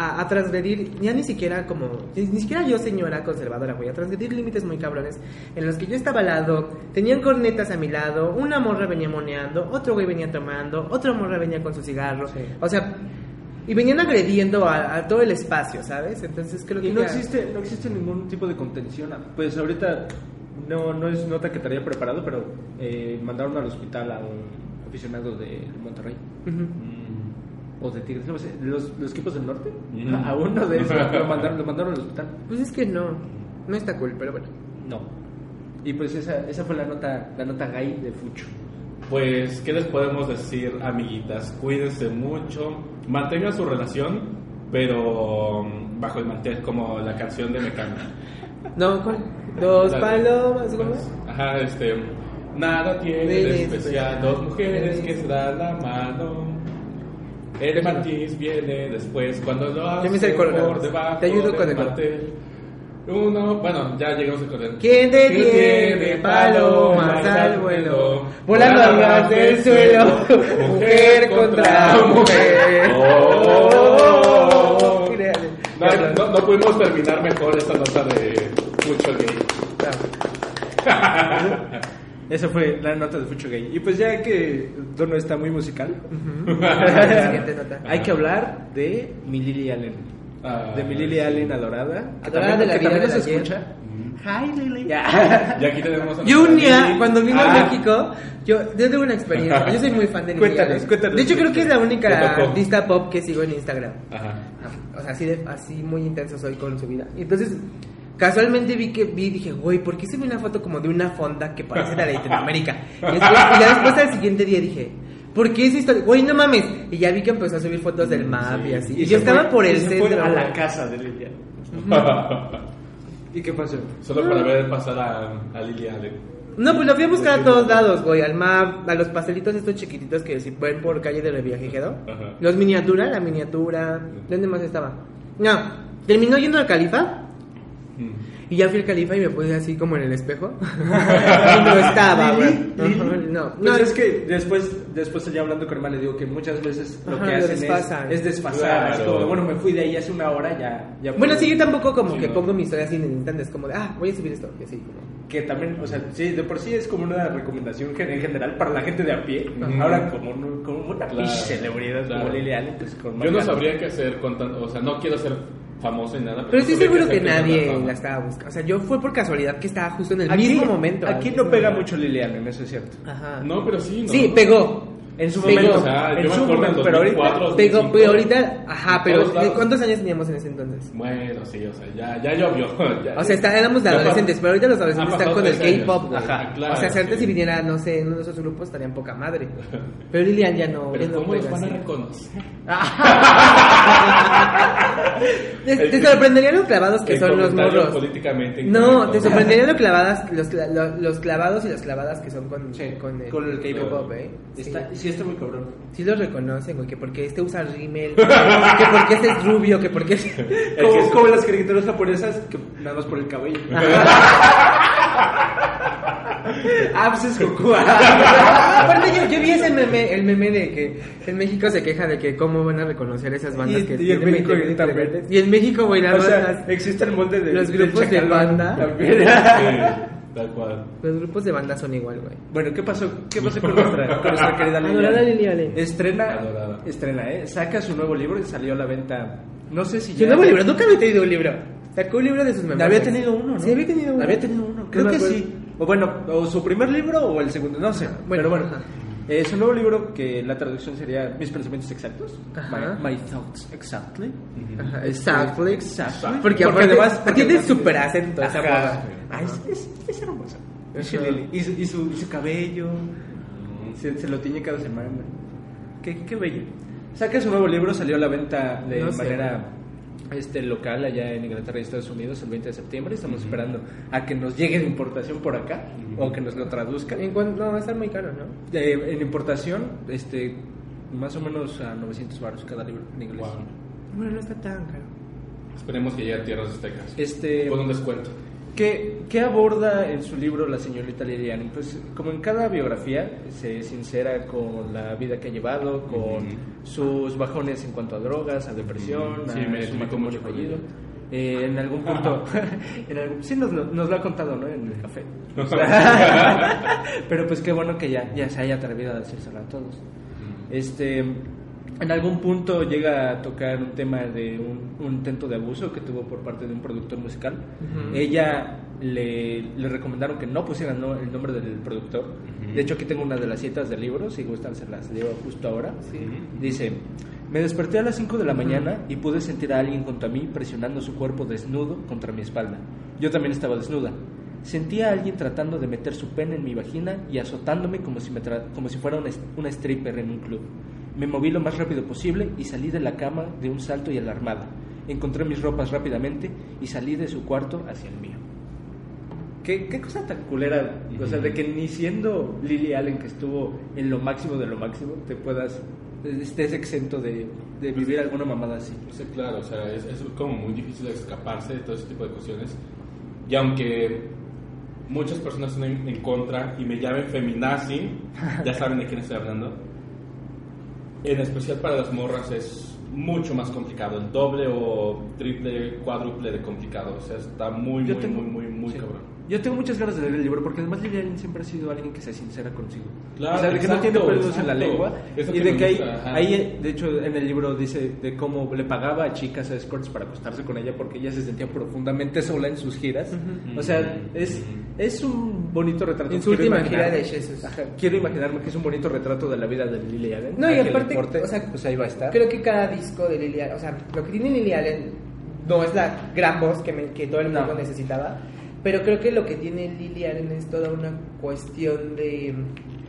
A, a transgredir, ya ni siquiera como. Ni, ni siquiera yo, señora conservadora, güey. A transgredir límites muy cabrones. En los que yo estaba al lado, tenían cornetas a mi lado, una morra venía moneando, otro güey venía tomando, otra morra venía con su cigarro. Sí. O sea. Y venían agrediendo a, a todo el espacio, ¿sabes? Entonces creo que. Y no ya- existe, no existe ningún tipo de contención. Pues ahorita no, no es nota que haya preparado, pero eh, mandaron al hospital a un aficionado de Monterrey. Mm. O de Tigres, no sé, los, los equipos del norte. Mm. A uno de esos lo mandaron, lo mandaron al hospital. Pues es que no. No está cool, pero bueno. No. Y pues esa, esa fue la nota, la nota gay de Fucho. Pues, ¿qué les podemos decir, amiguitas? Cuídense mucho, mantengan su relación, pero mm, bajo el mantel, como la canción de Mecano. No, ¿cuál? Dos La- palomas, ¿cómo es? Ajá, este. Nada tiene de De especial, especial. dos mujeres que se dan la mano. El matiz viene después cuando lo hace me por debajo Te ayudo con el coro. mantel. Uno, bueno, ya llegamos al coro. ¿Quién detiene palomas al vuelo? Volando al ras del suelo, mujer contra mujer. Oh. No, no, no pudimos terminar mejor esta nota de mucho gay. Esa fue la nota de Fucho Gay. Y pues ya que el tono está muy musical, La siguiente nota. hay que hablar de mi Lily Allen. Ah, de mi Lily sí. Allen adorada. Que Adorada también- de la que vida también de nos escucha. Hi Lily. Y aquí tenemos a Yo un día, Lili. cuando vino Ah, a México, yo, yo tengo una experiencia. Yo soy muy fan de Lily Cuéntanos, Allen. cuéntanos. De hecho, creo que es la única artista pop que sigo en Instagram. Ajá. O sea, así, de, así muy intenso soy con su vida. Y entonces, casualmente vi que vi y dije, güey, ¿por qué se ve una foto como de una fonda que parece la de Latinoamérica? Y, después, y después al siguiente día dije, ¿por qué esa historia? Güey, no mames. Y ya vi que empezó a subir fotos del map y así. Y, yo estaba fue- por y el se fue centro. a la güey. casa de Lily Allen. ¿Y qué pasó? Solo para ver pasar a, a. No, pues lo fui a buscar a todos lados, güey. Al map, a los pastelitos estos chiquititos que si ven por calle de Revillagigedo. Los miniatura, la miniatura. ¿Dónde más estaba? No, terminó yendo al califa. Mm. Y ya fui al califa y me puse así como en el espejo. y no estaba, güey. No, Pues no, es que después, después ya hablando con Hermana le digo que muchas veces lo Ajá, que hacen es, desfasan. es desfasar. Es Claro. como, bueno, me fui de ahí hace una hora, ya. ya Bueno, puedo". sí, yo tampoco como Sí, que no. pongo mi historia así en. Es como de, ah, voy a subir esto. Y así como. Que también, o sea, sí, de por sí es como una recomendación en general para la gente de a pie. Ahora, como, un- como una Claro, celebridad claro. como Lily Allen, pues con Yo no sabría qué hacer con tanto. O sea, no quiero ser famoso ni nada. Pero estoy no sabría seguro que nadie la estaba buscando. O sea, yo fue por casualidad que estaba justo en el Aquí, mismo momento. aquí al no pega mucho Allen, eso es cierto. Ajá. No, pero sí, ¿no? Sí, pegó. En su Pegó. momento. O sea, en yo su momento, pero ahorita. 2004, Pegó, 2005, pero ahorita, ajá, pero. ¿cuántos años teníamos en ese entonces? Bueno, sí, o sea, ya, ya llovió. ya- O sea, está, éramos de adolescentes, pero ahorita los adolescentes están con el. K-pop, güey. Ajá, claro, o sea, si ahorita sí. si viniera, no sé, en uno de esos grupos estarían poca madre. Pero Lilian ya no. Pero ya no ¿cómo los van a reconocer? Te, te sorprenderían los clavados que El son los morros. políticamente No, te sorprenderían los clavadas, los, cla- lo- los clavados y las clavadas que son con, Sí, con el, con el K-pop, ¿eh? Sí. Está, sí, está muy cabrón. Sí los reconocen, güey, que porque este usa rímel, que porque este es rubio, que porque... Como, como las caricaturas japonesas, que nada más por el cabello. Ah, pues es Goku. Aparte yo, yo vi ese meme, el meme de que en México se queja de que cómo van a reconocer esas bandas Y- que y en tienen México 20 también. integrantes. Y en México, güey, nada o sea, las- existe el molde de los grupos de banda. también. Sí, tal cual. los grupos de banda son igual, güey. Bueno, ¿qué pasó? ¿Qué pasó con nuestra, con nuestra querida Lili? Adorada Lili Allen. Estrena, Adorada. estrena, ¿eh? Saca su nuevo libro y salió a la venta. No sé si Su ya. nuevo libro, nunca había tenido un libro. Sacó un libro de sus memorias. Había tenido uno, ¿no? Sí, había tenido uno. Había tenido uno, creo No que acuerdo. sí. O bueno, o su primer libro o el segundo, no sé. bueno, pero bueno. ajá. Eh, su nuevo libro, que la traducción sería Mis pensamientos exactos. My, my thoughts exactly. Ajá, exactly. exactly. Porque, Porque aparte, además- porque tiene súper acento esa Ajá. morra. Ah, es, es, es hermosa. Y, su, y, su, su cabello. Se, se lo tiñe cada semana. Qué, qué bello. Saca su nuevo libro, salió a la venta de No manera este local allá en Inglaterra y Estados Unidos el 20 de septiembre. Estamos esperando a que nos llegue de importación por acá o que nos lo traduzcan. En cuanto, no, va a estar muy caro, ¿no? Eh, en importación, este, más o menos a 900 baros cada libro en inglés. Wow. Bueno, no está tan caro. Esperemos que llegue a tierras aztecas. Este, Con un descuento. ¿Qué, qué aborda en su libro la señorita Lilian? Pues como en cada biografía se sincera con la vida que ha llevado, con Ujú. sus bajones en cuanto a drogas, a depresión, Ujú. Sí, a me su matrimonio fallido. Eh, en algún punto, en algún- sí nos nos lo ha contado, ¿no? En el café. Pero pues qué bueno que ya, ya se haya atrevido a decírselo a todos. Este, en algún punto llega a tocar un tema de un, un intento de abuso que tuvo por parte de un productor musical. Ella le, le recomendaron que no pusiera no- el nombre del productor. De hecho, aquí tengo una de las citas del libro, si gustan se las leo justo ahora. Sí. Dice, me desperté a las 5 de la mañana y pude sentir a alguien junto a mí presionando su cuerpo desnudo contra mi espalda. Yo también estaba desnuda. Sentí a alguien tratando de meter su pene en mi vagina y azotándome como si, me tra- como si fuera una, est- una stripper en un club. Me moví lo más rápido posible y salí de la cama de un salto y alarmada. Encontré mis ropas rápidamente y salí de su cuarto hacia el mío. ¿Qué, qué cosa tan culera, o sea, de que ni siendo Lily Allen, que estuvo en lo máximo de lo máximo, te puedas, estés exento de, de vivir alguna mamada así. Sí, claro, o sea, es, es como muy difícil escaparse de todo ese tipo de cuestiones. Y aunque muchas personas están en, en contra y me llamen feminazi, ya saben de quién estoy hablando. En especial para las morras es mucho más complicado, el doble o triple, cuádruple de complicado. O sea, está muy, Yo muy, tengo- muy, muy, muy sí. cabrón. Yo tengo muchas ganas de leer el libro porque además Lily Allen siempre ha sido alguien que se sincera consigo. Claro, o sea, de que no exacto, tiene pelos en la exacto. lengua Eso y que de que ajá. ahí, de hecho, en el libro dice de cómo le pagaba a chicas a escorts para acostarse con ella porque ella se sentía profundamente sola en sus giras. O sea, es, es un bonito retrato. En su Quiero última imaginar- gira de Jesus. Ajá, quiero imaginarme que es un bonito retrato de la vida de Lily Allen. No, y aparte, importe, o sea, pues ahí va a estar. Creo que cada disco de Lily Allen, o sea, lo que tiene Lily Allen no es la gran voz que, me- que todo el mundo No. necesitaba, pero creo que lo que tiene Lily Allen es toda una cuestión de...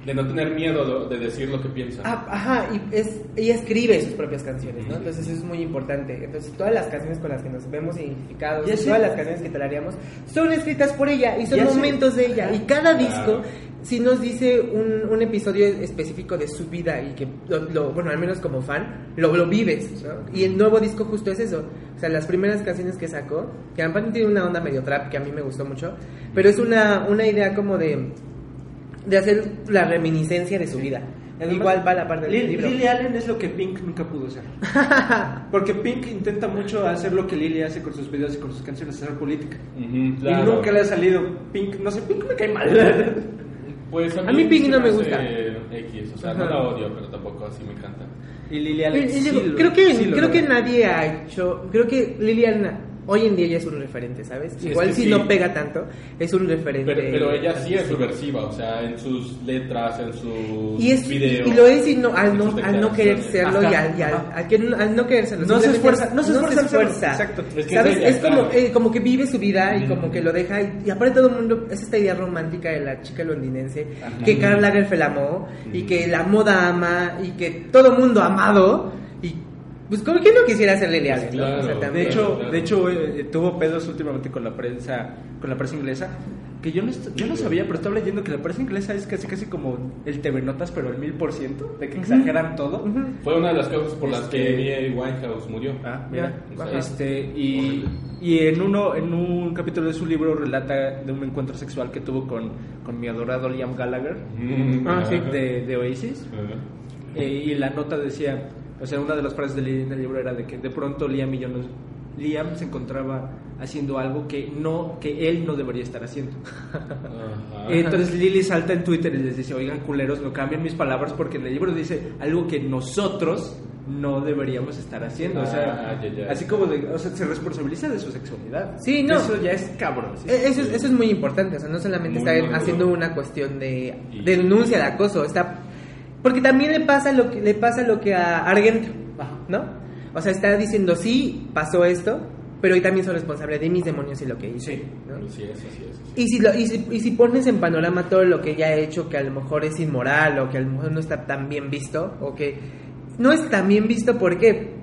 De no tener miedo de, de decir lo que piensa. Ah, ajá, y es, ella escribe sus propias canciones, ¿no? Entonces eso es muy importante. Entonces todas las canciones con las que nos vemos identificados, Y todas las canciones que tarareamos, son escritas por ella y son Y momentos de ella. Y cada Claro. disco sí nos dice un, un episodio específico de su vida y que, lo, lo- bueno, al menos como fan, lo, lo vives, ¿no? Y el nuevo disco justo es eso. O sea, las primeras canciones que sacó, que aparte tiene una onda medio trap que a mí me gustó mucho, pero es una, una idea como de de hacer la reminiscencia de su vida. Además, Igual va la parte del Lil- libro. Lily Allen es lo que Pink nunca pudo ser. Porque Pink intenta mucho hacer lo que Lily hace con sus videos y con sus canciones, hacer política. Y claro. nunca le ha salido Pink, no sé, Pink me cae mal. Pues a mí, A mí Pink no me gusta. X, o sea, no la odio, pero tampoco así me encanta. Y Lily Allen y sí creo que sí creo que nadie ha hecho, creo que Lilian hoy en día ya es un referente, ¿sabes? Sí, Igual es que si sí. no pega tanto, es un referente. Pero, pero ella sí es subversiva, o sea, en sus letras, en sus y, es, videos. y lo es y no, al, no, al no querer serlo y al, y al, al que no- al no querer serlo. No se esfuerza- no se esfuerza en serlo, exacto. Es que ¿Sabes? es ella, Es como, claro. eh, como que vive su vida y Ujú. como que lo deja. Y, y aparte, todo el mundo. Es esta idea romántica de la chica londinense Ajá. que Karl Lagerfeld amó y que la moda ama y que todo el mundo ha amado. Pues, como que no quisiera ser Lily Allen, ¿no? Claro. O sea, De hecho, claro. de hecho eh, tuvo pedos últimamente con la prensa, con la prensa inglesa, que yo no, yo no sabía, pero estaba leyendo que la prensa inglesa es casi casi como el TV Notas, pero el mil por ciento, de que exageran todo. Fue una de las causas por las Este- que Amy Winehouse murió. Ah, mira. Este, y, y en uno en un capítulo de su libro relata de un encuentro sexual que tuvo con, con mi adorado Liam Gallagher Mm, Ah, de, de Oasis. Eh, y la nota decía, o sea, una de las frases del, del libro era de que de pronto Liam y yo nos- Liam se encontraba haciendo algo que no que él no debería estar haciendo. Ajá. Entonces Lily salta en Twitter y les dice, oigan culeros, no cambien mis palabras porque en el libro dice algo que nosotros no deberíamos estar haciendo. o sea, Ah, ya, ya. así como de, o sea, se responsabiliza de su sexualidad. Sí, no. Eso ya es cabrón. sí. Eh, Eso es, eso es muy importante, o sea, no solamente Muy está maduro. haciendo una cuestión de, de denuncia de acoso, está porque también le pasa lo que le pasa lo que a Argento, ¿no? O sea, está diciendo sí pasó esto, pero hoy también soy responsable de mis demonios y lo que hice. Sí. es. así es. Y si, lo, y, si, y si pones en panorama todo lo que ella ha hecho, que a lo mejor es inmoral o que a lo mejor no está tan bien visto, o que no es tan bien visto, ¿por qué?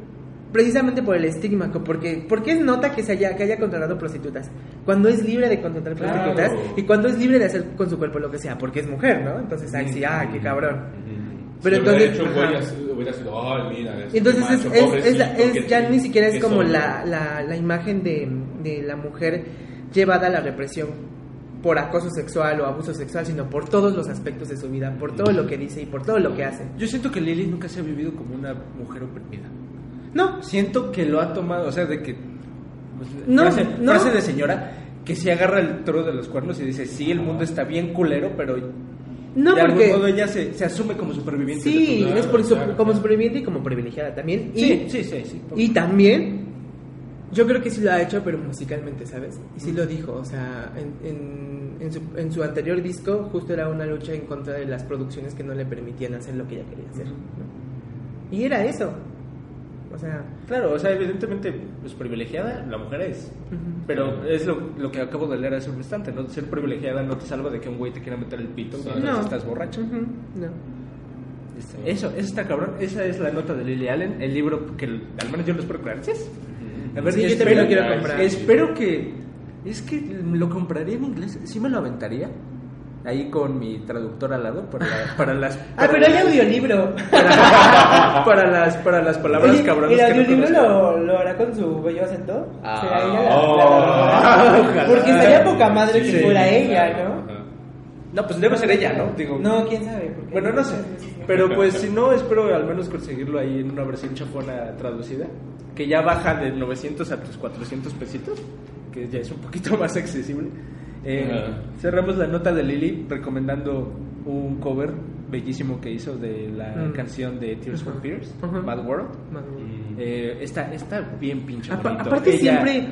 precisamente por el estigma, porque porque es nota que se haya que haya contratado prostitutas, cuando es libre de contratar Claro. prostitutas y cuando es libre de hacer con su cuerpo lo que sea, porque es mujer, ¿no? Entonces, ay, sí, ah, qué cabrón. Si hubiera entonces- hecho ajá. así, hubiera sido, ay, mira. este Entonces es, macho, es- es la- es- ya ni siquiera es como solo". la, la, la imagen de, de la mujer llevada a la represión por acoso sexual o abuso sexual, sino por todos los aspectos de su vida, por todo lo que dice y por todo lo que hace. Yo siento que Lily nunca se ha vivido como una mujer oprimida. No, Siento que lo ha tomado, o sea, de que. pues, No, frase, no. frase de señora que se agarra el toro de los cuernos y dice: Sí, el mundo está bien culero, pero no de algún porque... modo ella se, se asume como superviviente. Sí, es por su- claro. como superviviente y como privilegiada también. Y, sí, sí, sí. sí. y también, yo creo que sí lo ha hecho, pero musicalmente, ¿sabes? Y sí lo dijo, o sea, en, en, en su, en su anterior disco justo era una lucha en contra de las producciones que no le permitían hacer lo que ella quería hacer. ¿no? Y era eso. O sea, Claro, o sea, evidentemente, pues privilegiada la mujer es. Pero es lo, lo que acabo de leer hace un instante, ¿no? Ser privilegiada no te salva de que un güey te quiera meter el pito mientras no. estás borracho. No. Este, Eso, eso está cabrón. Esa es la nota de Lily Allen, el libro que al menos yo lo espero ansias. A ver, Sí, yo espero, también lo quiero comprar. Espero que. Es que lo compraría en inglés. Sí me lo aventaría. Ahí con mi traductor al lado para, para las. Ah, para pero hay audiolibro. para, para las para las palabras Oye, cabronas ¿El no audiolibro conozco. lo, lo hará con su bello acento? Ah. ¿Será ella la, Oh. la- Ojalá. Porque estaría poca madre que Sí, fuera ella, ¿no? No, pues debe ser ella, ¿no? Digo, No, quién sabe. Bueno, no sé. Pero pues si no, espero al menos conseguirlo ahí en una versión chafona traducida. Que ya baja de 900 a tus 400 pesitos. Que ya es un poquito más accesible. Eh, Ajá. cerramos la nota de Lily recomendando un cover bellísimo que hizo de la Mm. canción de Tears for Ajá. Fears, Ajá. Mad World. Maduro. Eh, está, está bien pinche Apa- bonito. aparte Ella- siempre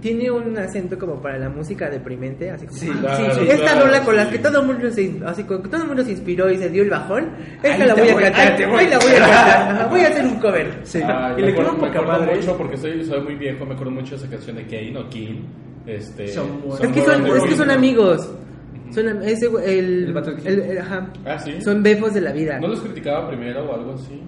tiene un acento como para la música deprimente, así como Sí, ah, claro, sí, esta claro, rola con la que todo el mundo se así con que todo el mundo se inspiró y se dio el bajón, esta la te voy a voy, cantar, voy. ahí la voy a cantar, voy a hacer un cover. Sí, Ah, y me le quedó acuerdo, me acuerdo madre. mucho porque soy, soy muy viejo, me acuerdo mucho de esa canción de Kane o King. Este, Es que son, es que son amigos. Son ese el, El vato que- el- el- ajá. Ah, sí. Son befos de la vida. ¿No los criticaba primero o algo así?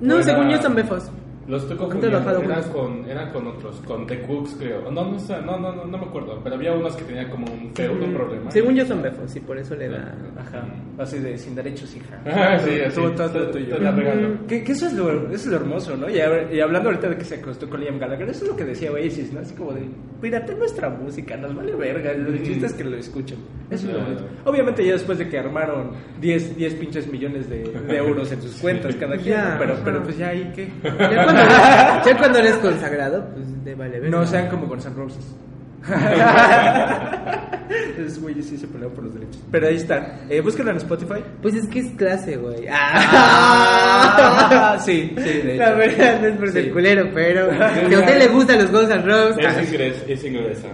No, ¿O era- según yo son befos. Los estoy confundiendo. Eran con, eran con otros, con The Cooks, creo. No, no sé, no, no, no, no me acuerdo. Pero había unos que tenían como un feudo, un problema. Según yo son befos, y por eso le da. Ajá, así de sin derechos, hija. Ah, sí, así. Todo, todo, todo Te- tuyo. te la regalo. Que, que eso, es lo, eso es lo hermoso, ¿no? Y, hablando ahorita de que se acostó con Liam Gallagher, eso es lo que decía Oasis, ¿no? Así como de, cuídate nuestra música, nos vale verga, el chiste es que lo escuchen. Eso es lo bonito. Obviamente ya después de que armaron 10, 10 pinches millones de, de euros en sus cuentas cada quien, pero, ajá. pero pues ya ahí que... Ya cuando eres, ya cuando eres consagrado, pues te vale ver. No sean como con San Roses. Esos güeyes sí se pelearon por los derechos. Pero ahí está. Eh, búsquenlo en Spotify. Pues es que es clase, güey. Ah, sí, sí, de hecho. La verdad no es por ser Sí. culero, pero si a usted le gustan los Guns N' Roses. Es inglesa.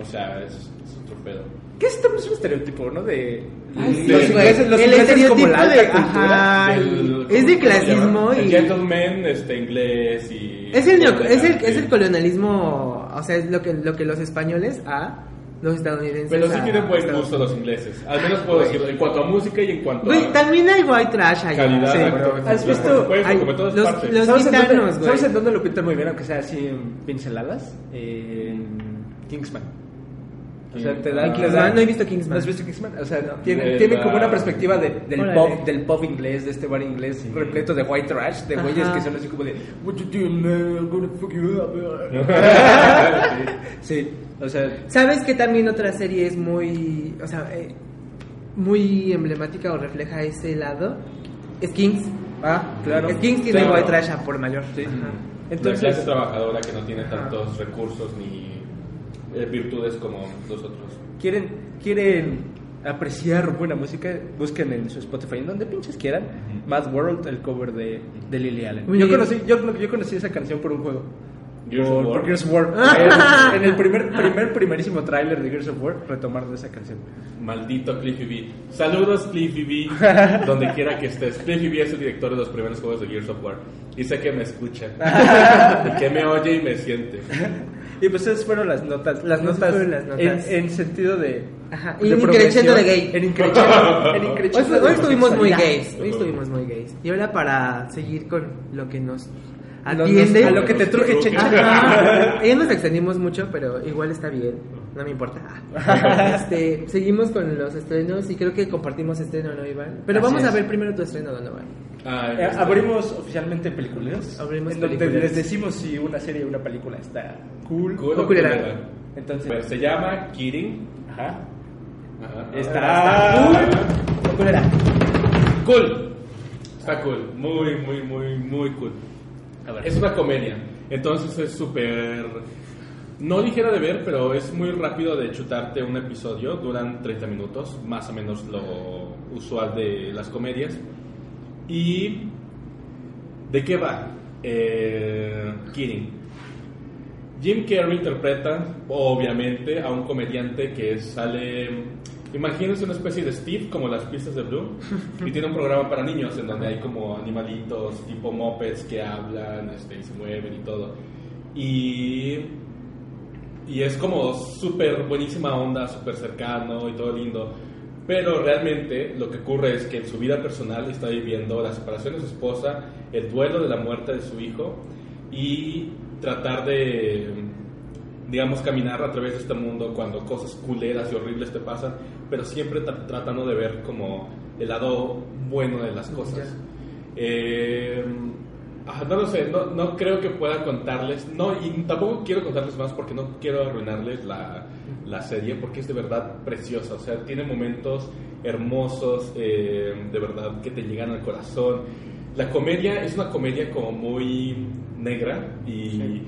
O sea, es, es otro pedo. Que es también un estereotipo, ¿no? De Ay, los sí, ingleses, los el ingleses como la de- cultura. ajá, Del- es de clasismo El y- gentleman este, inglés y... Es el, neo- es, el, es el colonialismo, o sea, es lo que, lo que los españoles a los estadounidenses. Pero sí tienen buen Estados gusto los ingleses. Al menos puedo decirlo. En cuanto a música y en cuanto Güey, a... también hay white trash allá. Calidad, Sí. ¿Has visto? Por supuesto, Ay, como en todas los- partes. los- ¿Sabes, en dónde, gitanos. ¿Sabes en dónde lo pintan muy bien? Aunque sea así en pinceladas. En Kingsman. O sea, te Ah, no he visto Kingsman. ¿No has visto Kingsman? O sea, tiene, De tiene la- como una perspectiva de- del, Órale. pop, del pop inglés, de este bar inglés repleto de white trash, de güeyes que son así como de What you doing, man? I'm gonna fuck you up. sí, o sea, ¿Sabes que también otra serie es muy, o sea, eh, muy emblemática o refleja ese lado? Es Kings. ah, claro. Es Kings tiene Claro. white trash a por mayor. Sí. Ajá. la clase Entonces, trabajadora que no tiene tantos recursos ni eh, virtudes como los otros. quieren, quieren apreciar buena música, busquen en su Spotify, en donde pinches quieran, Mad World, el cover de, de Lily Allen. Yo conocí, yo, yo conocí esa canción por un juego. Gears por, of War. por Gears of War. en, en el primer, primer, primerísimo tráiler de Gears of War retomaron esa canción. Maldito Cliffy B. Saludos Cliffy B, donde quiera que estés. Cliffy B es el director de los primeros juegos de Gears of War. Y sé que me escucha. y que me oye y me siente. Y pues esas fueron las notas, las Esas notas, fueron las notas. En, en sentido de, Ajá, de y en progresión. increchendo de gay. En increchendo, en Hoy, increchendo de hoy estuvimos muy gays, hoy estuvimos muy gays. Y ahora para seguir con lo que nos atiende. a lo que te truje, cheche. Ajá. Ya nos extendimos mucho, pero igual está bien. No me importa. Este, seguimos con los estrenos y creo que compartimos estreno, ¿no, Iván? Pero Así vamos a ver primero tu estreno, Donovan. Ah, Eh, este, abrimos oficialmente peliculeros. Abrimos en donde les decimos si una serie o una película está cool. cool, o culera. Entonces, Pues, se llama Kidding. ajá. Ajá. Está cool. o culera. Cool. Está cool. Muy, muy, muy, muy cool. A ver. Es una comedia. Entonces es súper. No ligera de ver, pero es muy rápido de chutarte un episodio. Duran 30 minutos, más o menos lo usual de las comedias. ¿Y de qué va? Eh, Kidding. Jim Carrey interpreta, obviamente, a un comediante que sale. Imagínense una especie de Steve, como las pistas de Blue, y tiene un programa para niños en donde hay como animalitos tipo mopeds que hablan este, y se mueven y todo. Y, y es como súper buenísima onda, súper cercano y todo lindo. Pero realmente lo que ocurre es que en su vida personal está viviendo la separación de su esposa, el duelo de la muerte de su hijo y tratar de, digamos, caminar a través de este mundo cuando cosas culeras y horribles te pasan, pero siempre tra- tratando de ver como el lado bueno de las cosas. Eh, ajá, no lo sé, no, no creo que pueda contarles, no, y tampoco quiero contarles más porque no quiero arruinarles la, la serie, porque es de verdad preciosa, o sea, tiene momentos hermosos, eh, de verdad, que te llegan al corazón. La comedia es una comedia como muy negra y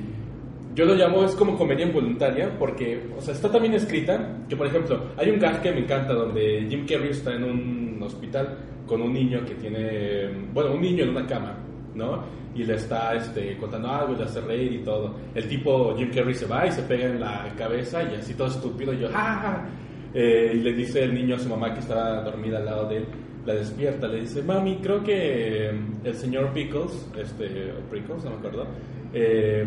yo lo llamo es como comedia involuntaria porque, o sea, está también escrita que, por ejemplo, hay un gag que me encanta donde Jim Carrey está en un hospital con un niño que tiene, bueno, un niño en una cama, ¿no? Y le está este, contando algo le hace reír y todo. El tipo Jim Carrey se va y se pega en la cabeza y así todo estúpido y yo, ¡ah! ja, ja". Eh, y le dice el niño a su mamá que está dormida al lado de él, la despierta, le dice, mami, creo que eh, el señor Pickles, este, Pickles, no me acuerdo, eh,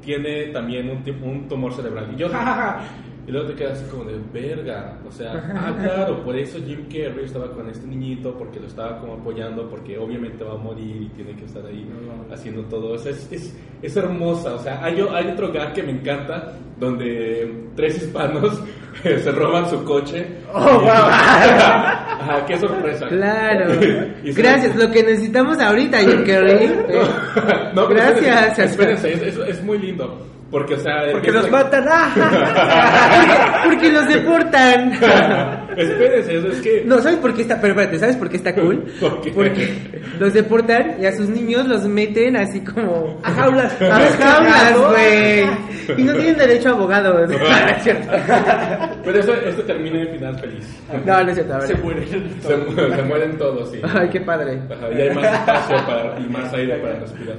tiene también un, un tumor cerebral. Y yo, ¡ja, ja, ja". Y luego te quedas así como de verga. O sea, ah, claro, por eso Jim Carrey estaba con este niñito, porque lo estaba como apoyando, porque obviamente va a morir y tiene que estar ahí haciendo todo eso. Es, es, es hermosa. O sea, hay, hay otro gag que me encanta, donde tres hispanos se roban su coche. Oh, wow. Ajá, qué sorpresa. Claro. Gracias, lo que necesitamos ahorita, Jim Carrey. No, Gracias. Espérense, espérense, es, es- es muy lindo. Porque, o sea, Porque los matan. ¡Ah! porque, porque los deportan. Espérense, es, es que. No, ¿sabes por qué está? Pero espérate, ¿sabes por qué está cool? ¿Por qué? Porque los deportan y a sus niños los meten así como A jaulas. a las jaulas, güey. Y no tienen derecho a abogados. Pero eso, esto termina en final feliz. No, no es cierto. Se mueren. Se, mu- se mueren todos, sí. Ay, qué padre. Ajá, y hay más espacio para, y más aire para respirar.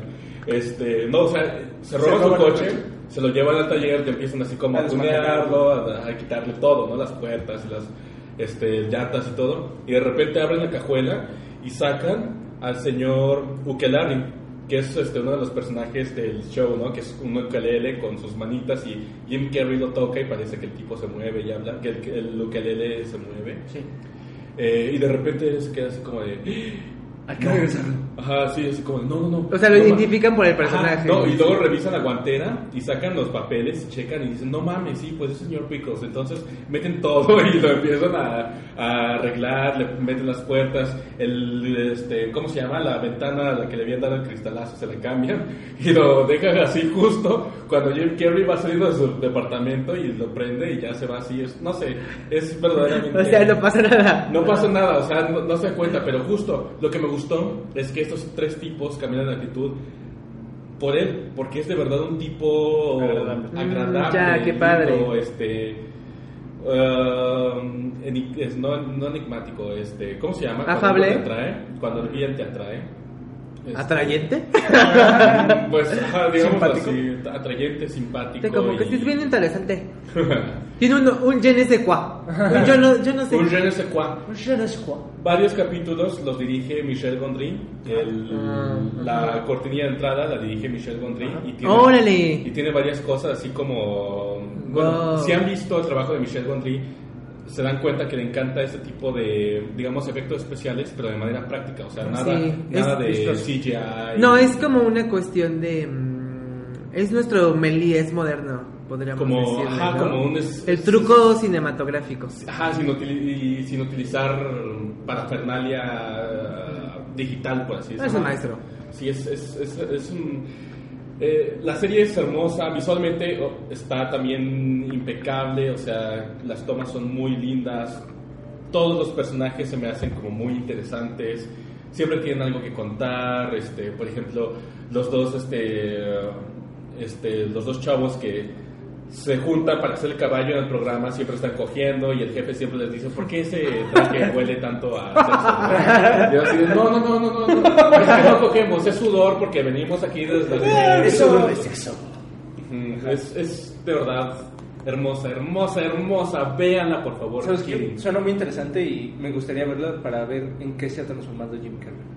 Este, no, o sea, se roban su coche, coche. se lo llevan al taller, te empiezan así como A a tunearlo, a, a quitarle todo, ¿no? Las puertas y las este, llantas y todo. Y de repente abren la cajuela y sacan al señor Ukelari, que es este, uno de los personajes del show, ¿no? Que es un ukelele con sus manitas y Jim Carrey lo toca y parece que el tipo se mueve y habla, que el, el ukelele se mueve. Sí. Eh, y de repente se queda así como de... Hay que No. regresarlo. Ajá, sí, así como, no, no, no. O sea, lo No, identifican por el Ajá, personaje. no, y luego revisan la guantera y sacan los papeles y checan y dicen, no mames, sí, pues es señor Pickles. Entonces meten todo y lo empiezan a, a arreglar, le meten las puertas, el, este, ¿cómo se llama? La ventana a la que le habían dado el cristalazo se la cambian y lo dejan así justo cuando Jim Carrey va saliendo de su departamento y lo prende y ya se va así. Es, no sé, es verdaderamente... O sea, no pasa nada. No pasa nada, o sea, no, no se da cuenta, pero justo lo que me gustó es que estos tres tipos cambian de actitud por él, porque es de verdad un tipo Agradable. agradable, ya, qué padre. lindo, este, um, no, no enigmático, este, ¿cómo se llama? Cuando Afable. algo te atrae, cuando el bien te atrae. Este, ¿Atrayente? Pues, digamos Simpático. así, atrayente, simpático. Como que es bien interesante. Tiene un, un je ne sais quoi. Un yo no, yo no sé. un je ne sais quoi. Je ne sais quoi. Varios capítulos los dirige Michel Gondry. El- Ah, la cortinilla de entrada la dirige Michel Gondry. Y tiene, Órale. y tiene varias cosas así como... Bueno, Wow. si han visto el trabajo de Michel Gondry, se dan cuenta que le encanta ese tipo de, digamos, efectos especiales, pero de manera práctica, o sea, nada, Sí, nada es- de es- CGI. No, es como una cuestión de... mm, es nuestro Méliès moderno, podríamos Como- decirle, ajá, ¿no? como un es- El es- truco cinematográfico. Ajá, sin, y sin utilizar parafernalia digital, por así Es decirlo. un maestro. Sí, es, es, es, es un... eh, la serie es hermosa, visualmente oh, está también impecable, o sea, las tomas son muy lindas, todos los personajes se me hacen como muy interesantes, siempre tienen algo que contar, este, por ejemplo, los dos, este, este, los dos chavos que se juntan para hacer el caballo en el programa, siempre están cogiendo y el jefe siempre les dice, ¿por qué ese traje huele tanto a sexo? Y yo así de, no, no, no, no, no, no, es que no cogemos, es sudor porque venimos aquí desde... Eso es sexo. Ujú, Es, es de verdad hermosa, hermosa, hermosa. Véanla, por favor. ¿Sabes qué? Suena muy interesante y me gustaría verla para ver en qué se ha transformado Jim Carrey.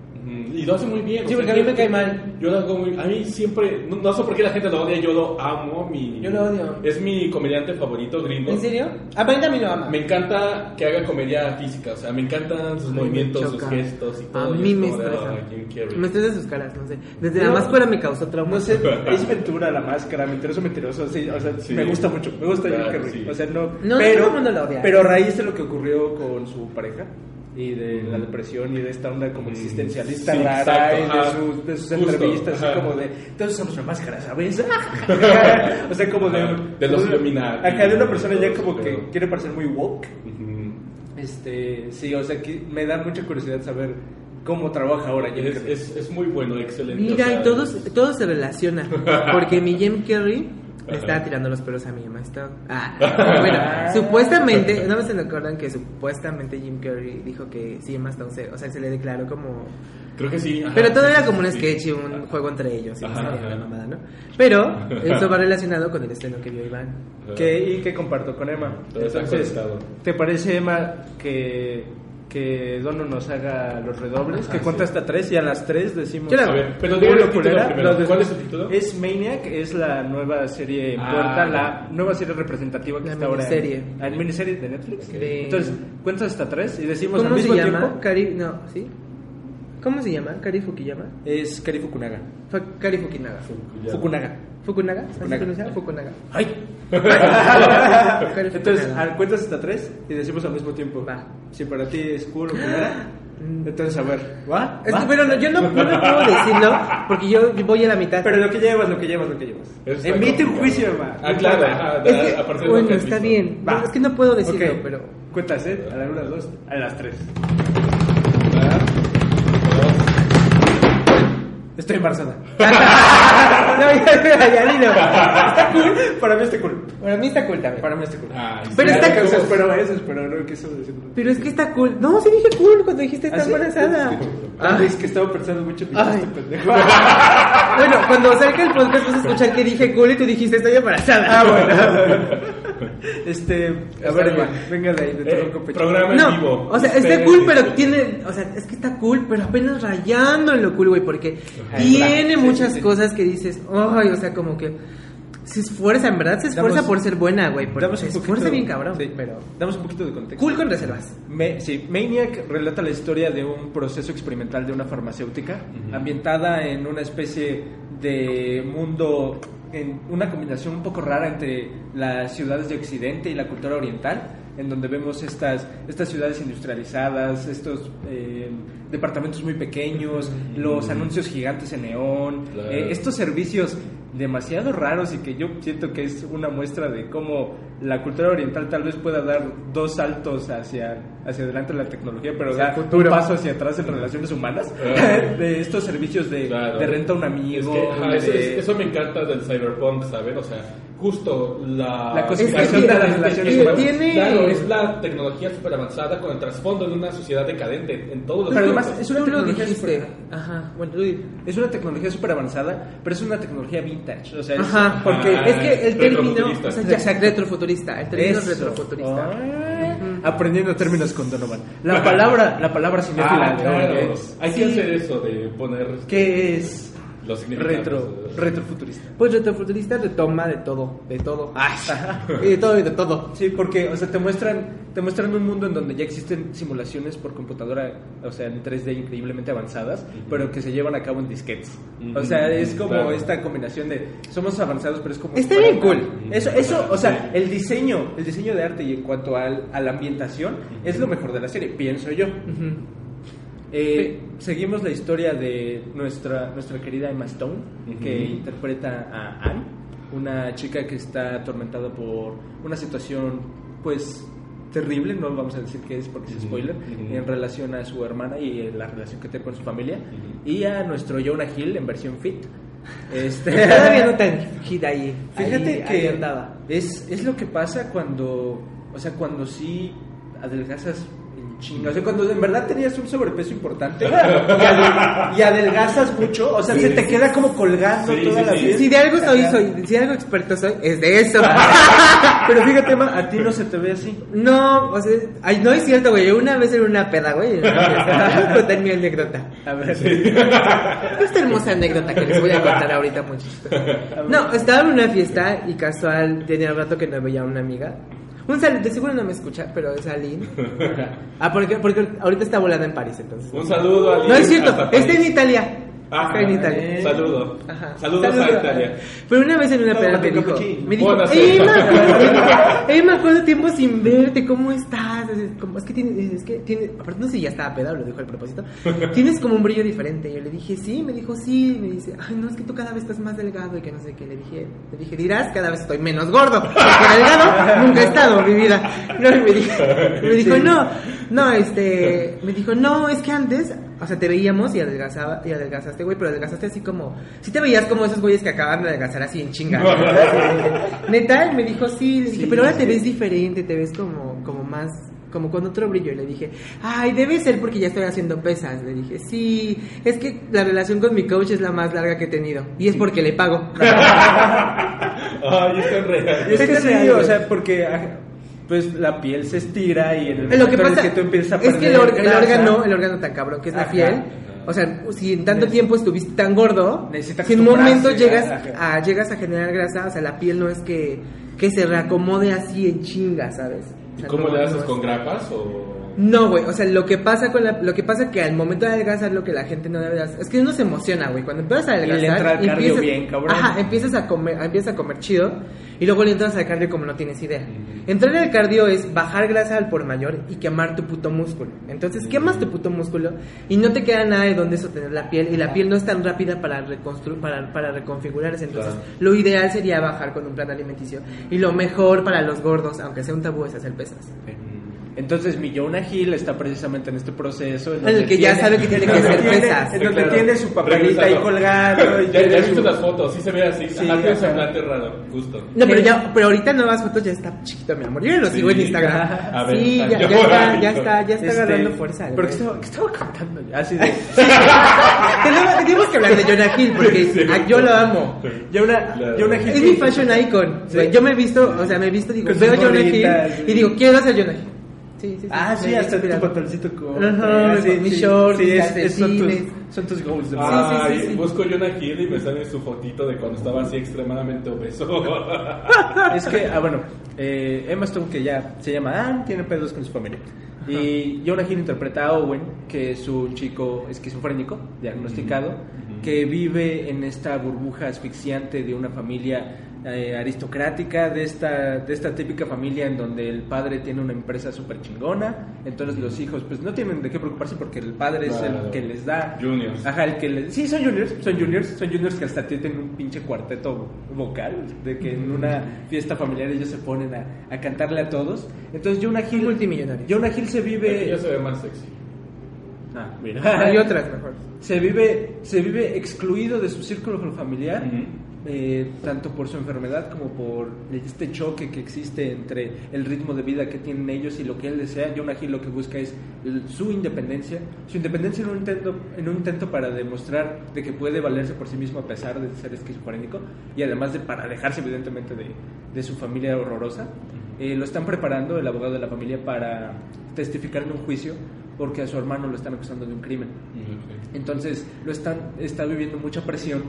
Y lo hace muy bien. Sí, o sea, porque a mí yo- me cae mal. Yo lo hago muy. A mí siempre. No, no sé por qué la gente lo odia, yo lo amo. Mi, Yo lo odio. Es mi comediante favorito, gringo. ¿En serio? A mí también lo ama. Me encanta que haga comedia física, o sea, me encantan sus A movimientos, sus gestos y A todo. y mí me estresa. "Ay, Jim Carrey". Me estresa sus caras, no sé. Desde No. la máscara me causó trauma. No sé, es Ventura, la máscara, mentiroso, mentiroso. Sí, o sea, Sí. me gusta mucho, me gusta Jim Claro, Carrey. sí. O sea, no. No, pero, todo el mundo lo odia. pero a raíz de lo que ocurrió con su pareja y de la depresión y de esta onda como existencialista sí, rara exacto, y de, sus- de sus Justo, entrevistas, ajá. así como de. Todos usamos una máscara, ¿sabes? o sea, como de. Ajá, de los Illuminati. Acá de una persona ya como que quiere parecer muy woke. Ujú. Este, sí, o sea, que me da mucha curiosidad saber cómo trabaja ahora Jim Es, Carrey. es, es muy bueno, excelente. Mira, o sea, y todo, todo se relaciona. Porque mi Jim Carrey le estaba tirando los pelos a mi maestro. Ah, bueno, supuestamente, no se me acuerdan que supuestamente Jim Carrey dijo que sí, Emma Stone se, o sea, se le declaró como... Creo que sí. ajá, Pero todo sí, era sí, como un sí. sketch y un juego entre ellos. Y no Ajá, sabía ajá. la mamada, ¿no? Pero eso va relacionado con el estreno que vio Iván. Que, y que comparto con Emma. Entonces. ¿te parece, Emma, que, que Dono nos haga los redobles? Ajá, que cuenta sí. hasta tres y a las tres decimos... A ver, pero el título primero. lo de- ¿Cuál es el título? Es Maniac, es la nueva serie en Ah, puerta, la nueva serie representativa que La está ahora miniserie. en... La miniserie de Netflix. De- Entonces, cuentas hasta tres y decimos al ¿Cómo se mismo llama? tiempo... Kari, no, ¿sí? ¿Cómo se llama? ¿Kari Fukuyama? Es Kari Fukunaga. Fue Kari Fukinaga. Fukunaga. ¿Fukunaga? ¿Así se Fukunaga. pronuncia? Fukunaga. ¡Ay! Entonces, Fukunaga. cuentas hasta tres y decimos al mismo tiempo. Va. Si para ti es cool o culera, entonces a ver, ¿va? Es ¿Va? que, pero no, yo no, no me puedo decirlo porque yo voy a la mitad. Pero lo que llevas, lo que llevas, lo que llevas. Emite un juicio, Emma. Ah, claro, Es que, a partir bueno, está bien. Va. Es que no puedo decirlo, Ok. pero. Cuentas, ¿eh? A la una, a las dos, a las tres. Estoy embarazada. no, ya, ya, ya, dilo. ¿Está cool? Para mí está cool. Para mí está cool también. Para mí está cool. Ay, Pero sí, está- Eso ¿cómo? espero, eso espero, no quiso decirlo. Pero es que está cool. No, sí dije cool cuando dijiste está ¿Ah, sí? embarazada. Ah, Ay. es que estaba pensando mucho en Ay. este pendejo. Bueno, cuando salga el podcast vas a escuchar que dije cool y tú dijiste estoy embarazada. Ah, bueno. Este, a ver. Emma, venga de ahí, de Eh, tronco pecho. programa en No, vivo. o sea, está cool, pero tiene, o sea, es que está cool, pero apenas rayando en lo cool, güey, porque Ajá, tiene claro, muchas sí, sí. cosas que dices, ay, o sea, como que se esfuerza, en verdad se esfuerza Damos- por ser buena, güey, porque Damos se esfuerza bien cabrón, sí, pero Damos un poquito de contexto. cool con reservas. Me- sí, Maniac relata la historia de un proceso experimental de una farmacéutica ambientada en una especie de mundo, en una combinación un poco rara entre las ciudades de Occidente y la cultura oriental, en donde vemos estas, estas ciudades industrializadas, estos eh, departamentos muy pequeños, los anuncios gigantes en neón, Claro. eh, estos servicios demasiado raros y que yo siento que es una muestra de cómo la cultura oriental tal vez pueda dar dos saltos hacia, hacia adelante en la tecnología, pero da un paso hacia atrás en relaciones humanas, Ah. de estos servicios de, Claro. de renta a un Es amigo, que, ajá, de- eso, es- eso me encanta del cyberpunk, ¿saben? O sea, justo la... La Es cosificación que de las tiene- relaciones humanas. tiene- Claro, es la tecnología super avanzada con el trasfondo de una sociedad decadente en todos los Pero además es una tecnología dijiste. súper- Ajá, bueno, tú Es una tecnología súper avanzada, pero es una tecnología vintage. O sea, es- Ajá, porque Ah, es que el término, retrofuturista. o sea, ya, retrofuturista, el término es Eso. retrofuturista. Ay, Aprendiendo términos con Donovan. La palabra, la palabra cinéfila Ah, claro. Hay que hacer eso de poner ¿Qué es? Los retro, retrofuturista. Pues retrofuturista retoma de todo, de todo. y de todo y de todo. Sí, porque, o sea, te muestran, te muestran un mundo en donde ya existen simulaciones por computadora, o sea, en 3D increíblemente avanzadas, pero que se llevan a cabo en disquetes. O sea, es como Claro. esta combinación de somos avanzados, pero es como Está bien cool. Eso, eso, o sea, el diseño, el diseño de arte y en cuanto al, a la ambientación es lo mejor de la serie, pienso yo. Eh, Seguimos la historia de nuestra, nuestra querida Emma Stone, que interpreta a Anne, una chica que está atormentada por una situación, pues, terrible, no vamos a decir qué es porque es Ujú, spoiler, en relación a su hermana y eh, la relación que tiene con su familia, y a nuestro Jonah Hill en versión fit. Este, Todavía no tan hit ahí. Fíjate ahí- que ahí andaba. Es, es lo que pasa cuando, o sea, cuando sí adelgazas en chinga. O sea, cuando en verdad tenías un sobrepeso importante y, adel- y adelgazas mucho, o sea, se te queda como colgando Sí, toda sí, la sí. piel. Si de algo soy, soy, si de algo experto soy, es de eso. Pero fíjate, Ma, a ti no se te ve así. No, o sea, ay, no es cierto, güey. Una vez en una peda, güey. Voy a contar mi anécdota. A ver. Esta hermosa anécdota que les voy a contar ahorita, muchachos. No, estaba en una fiesta y casual tenía rato que no veía a una amiga. Un saludo, de seguro no me escucha, pero es Aline. Ah, porque, porque ahorita está volando en París, entonces. Un saludo a No es cierto, está en. Italia. Ah, está en Italia. eh. Saludo. Ajá. Saludos a Italia. Pero una vez en una tu me dijo, me dijo, Emma, Emma, ¿cuánto tiempo sin verte? ¿Cómo estás? Es, como- es que tiene, es que tiene, aparte no sé si ya estaba peda, lo dijo al propósito. Tienes como un brillo diferente. Yo le dije, sí, me dijo, sí. Me dice, ay, no, es que tú cada vez estás más delgado y que no sé qué. Le dije, le dije, dirás, cada vez estoy menos gordo. Porque delgado nunca he estado, mi vida. No, y me dijo, me dijo, no, no, este, me dijo, no, es que antes, o sea, te veíamos y adelgazaba, y adelgazaste, güey, pero adelgazaste así como, sí te veías como esos güeyes que acaban de adelgazar así en chinga. Neta, me dijo, sí, le dije, Sí, pero ahora sí. te ves diferente, te ves como, como más, como con otro brillo. Y le dije, ay, debe ser porque ya estoy haciendo pesas. Le dije, sí, es que la relación con mi coach es la más larga que he tenido. Y es porque le pago. Ay, es real. Es que Es sí, real, o sea, porque ah, pues la piel se estira y en el Lo que pasa que tú empiezas a es que perder el, or- el órgano, el órgano tan cabrón que es la Ajá. piel, o sea, si en tanto tiempo estuviste tan gordo, si en un momento llegas a, llegas a generar grasa, o sea, la piel no es que, que se reacomode así en chinga, ¿sabes? ¿Y cómo le haces es- con grapas o...? No, güey, o sea, lo que pasa con la, lo que pasa que al momento de adelgazar lo que la gente no debe de hacer, es que uno se emociona, güey, cuando empiezas a Y le adelgazar, entra al cardio empiezas- bien, cabrón. Ajá, empiezas a comer, empiezas a comer chido y luego le entras al cardio como no tienes idea. Entrar al cardio es bajar grasa al por mayor y quemar tu puto músculo. Entonces quemas tu puto músculo y no te queda nada de donde sostener la piel y la piel no es tan rápida para reconstru para, para reconfigurarse. Entonces Claro. lo ideal sería bajar con un plan alimenticio y lo mejor para los gordos, aunque sea un tabú, es hacer pesas. Entonces mi Jonah Hill está precisamente en este proceso En el que ya sabe que tiene que en donde hacer tiene- pesas. En donde Claro. tiene su papelita ahí colgado. y Ya, tiene ya he su- visto las fotos, sí se ve así. Sí, tiene un semblante raro, justo. No, pero ya, pero ahorita en nuevas fotos ya está chiquito, mi amor. Yo ya lo sigo en. Instagram. A ver, sí, ya, ya está, ya está, ya está Este, agarrando fuerza. ¿Pero qué estaba, qué estaba contando? Así de... tenemos, tenemos que hablar de Jonah Hill porque Sí. ah, yo lo amo. Jonah, Claro. Jonah Hill. Es mi fashion icon. Yo me he visto, o sea, me he visto, digo, veo Jonah Hill y digo, quiero ser Jonah Hill. Sí, sí, sí. Ah, sí, hasta tu pantaloncito con... Ajá, sí, mis sí, shorts, sí, mis es- es- son, tus, son tus goals de sí, sí. busco Jonah Hill y me sale su fotito de cuando estaba así extremadamente obeso. Es que, ah, bueno, eh, Emma Stone, que ya se llama Anne, tiene pedos con su familia. Y Jonah Hill interpreta a Owen, que es un chico esquizofrénico, diagnosticado, que vive en esta burbuja asfixiante de una familia eh, aristocrática, de esta, de esta típica familia en donde el padre tiene una empresa súper chingona, entonces los hijos pues no tienen de qué preocuparse porque el padre es el que les da... Juniors. Ajá, el que le- sí, son juniors, son juniors, son juniors que hasta tienen un pinche cuarteto vocal, de que en una fiesta familiar ellos se ponen a, a cantarle a todos. Entonces Jonah Hill, Multimillonario. Jonah Hill se vive... Ella se ve más sexy. Ah, mira. Hay otras mejor. Se vive, se vive excluido de su círculo familiar. Eh, tanto por su enfermedad como por este choque que existe entre el ritmo de vida que tienen ellos y lo que él desea. Jonah Hill lo que busca es el- su independencia, su independencia en un, intento, en un intento para demostrar de que puede valerse por sí mismo a pesar de ser esquizofrénico y además de para alejarse evidentemente de, de su familia horrorosa. Eh, lo están preparando el abogado de la familia para testificar en un juicio porque a su hermano lo están acusando de un crimen. Entonces lo están está viviendo mucha presión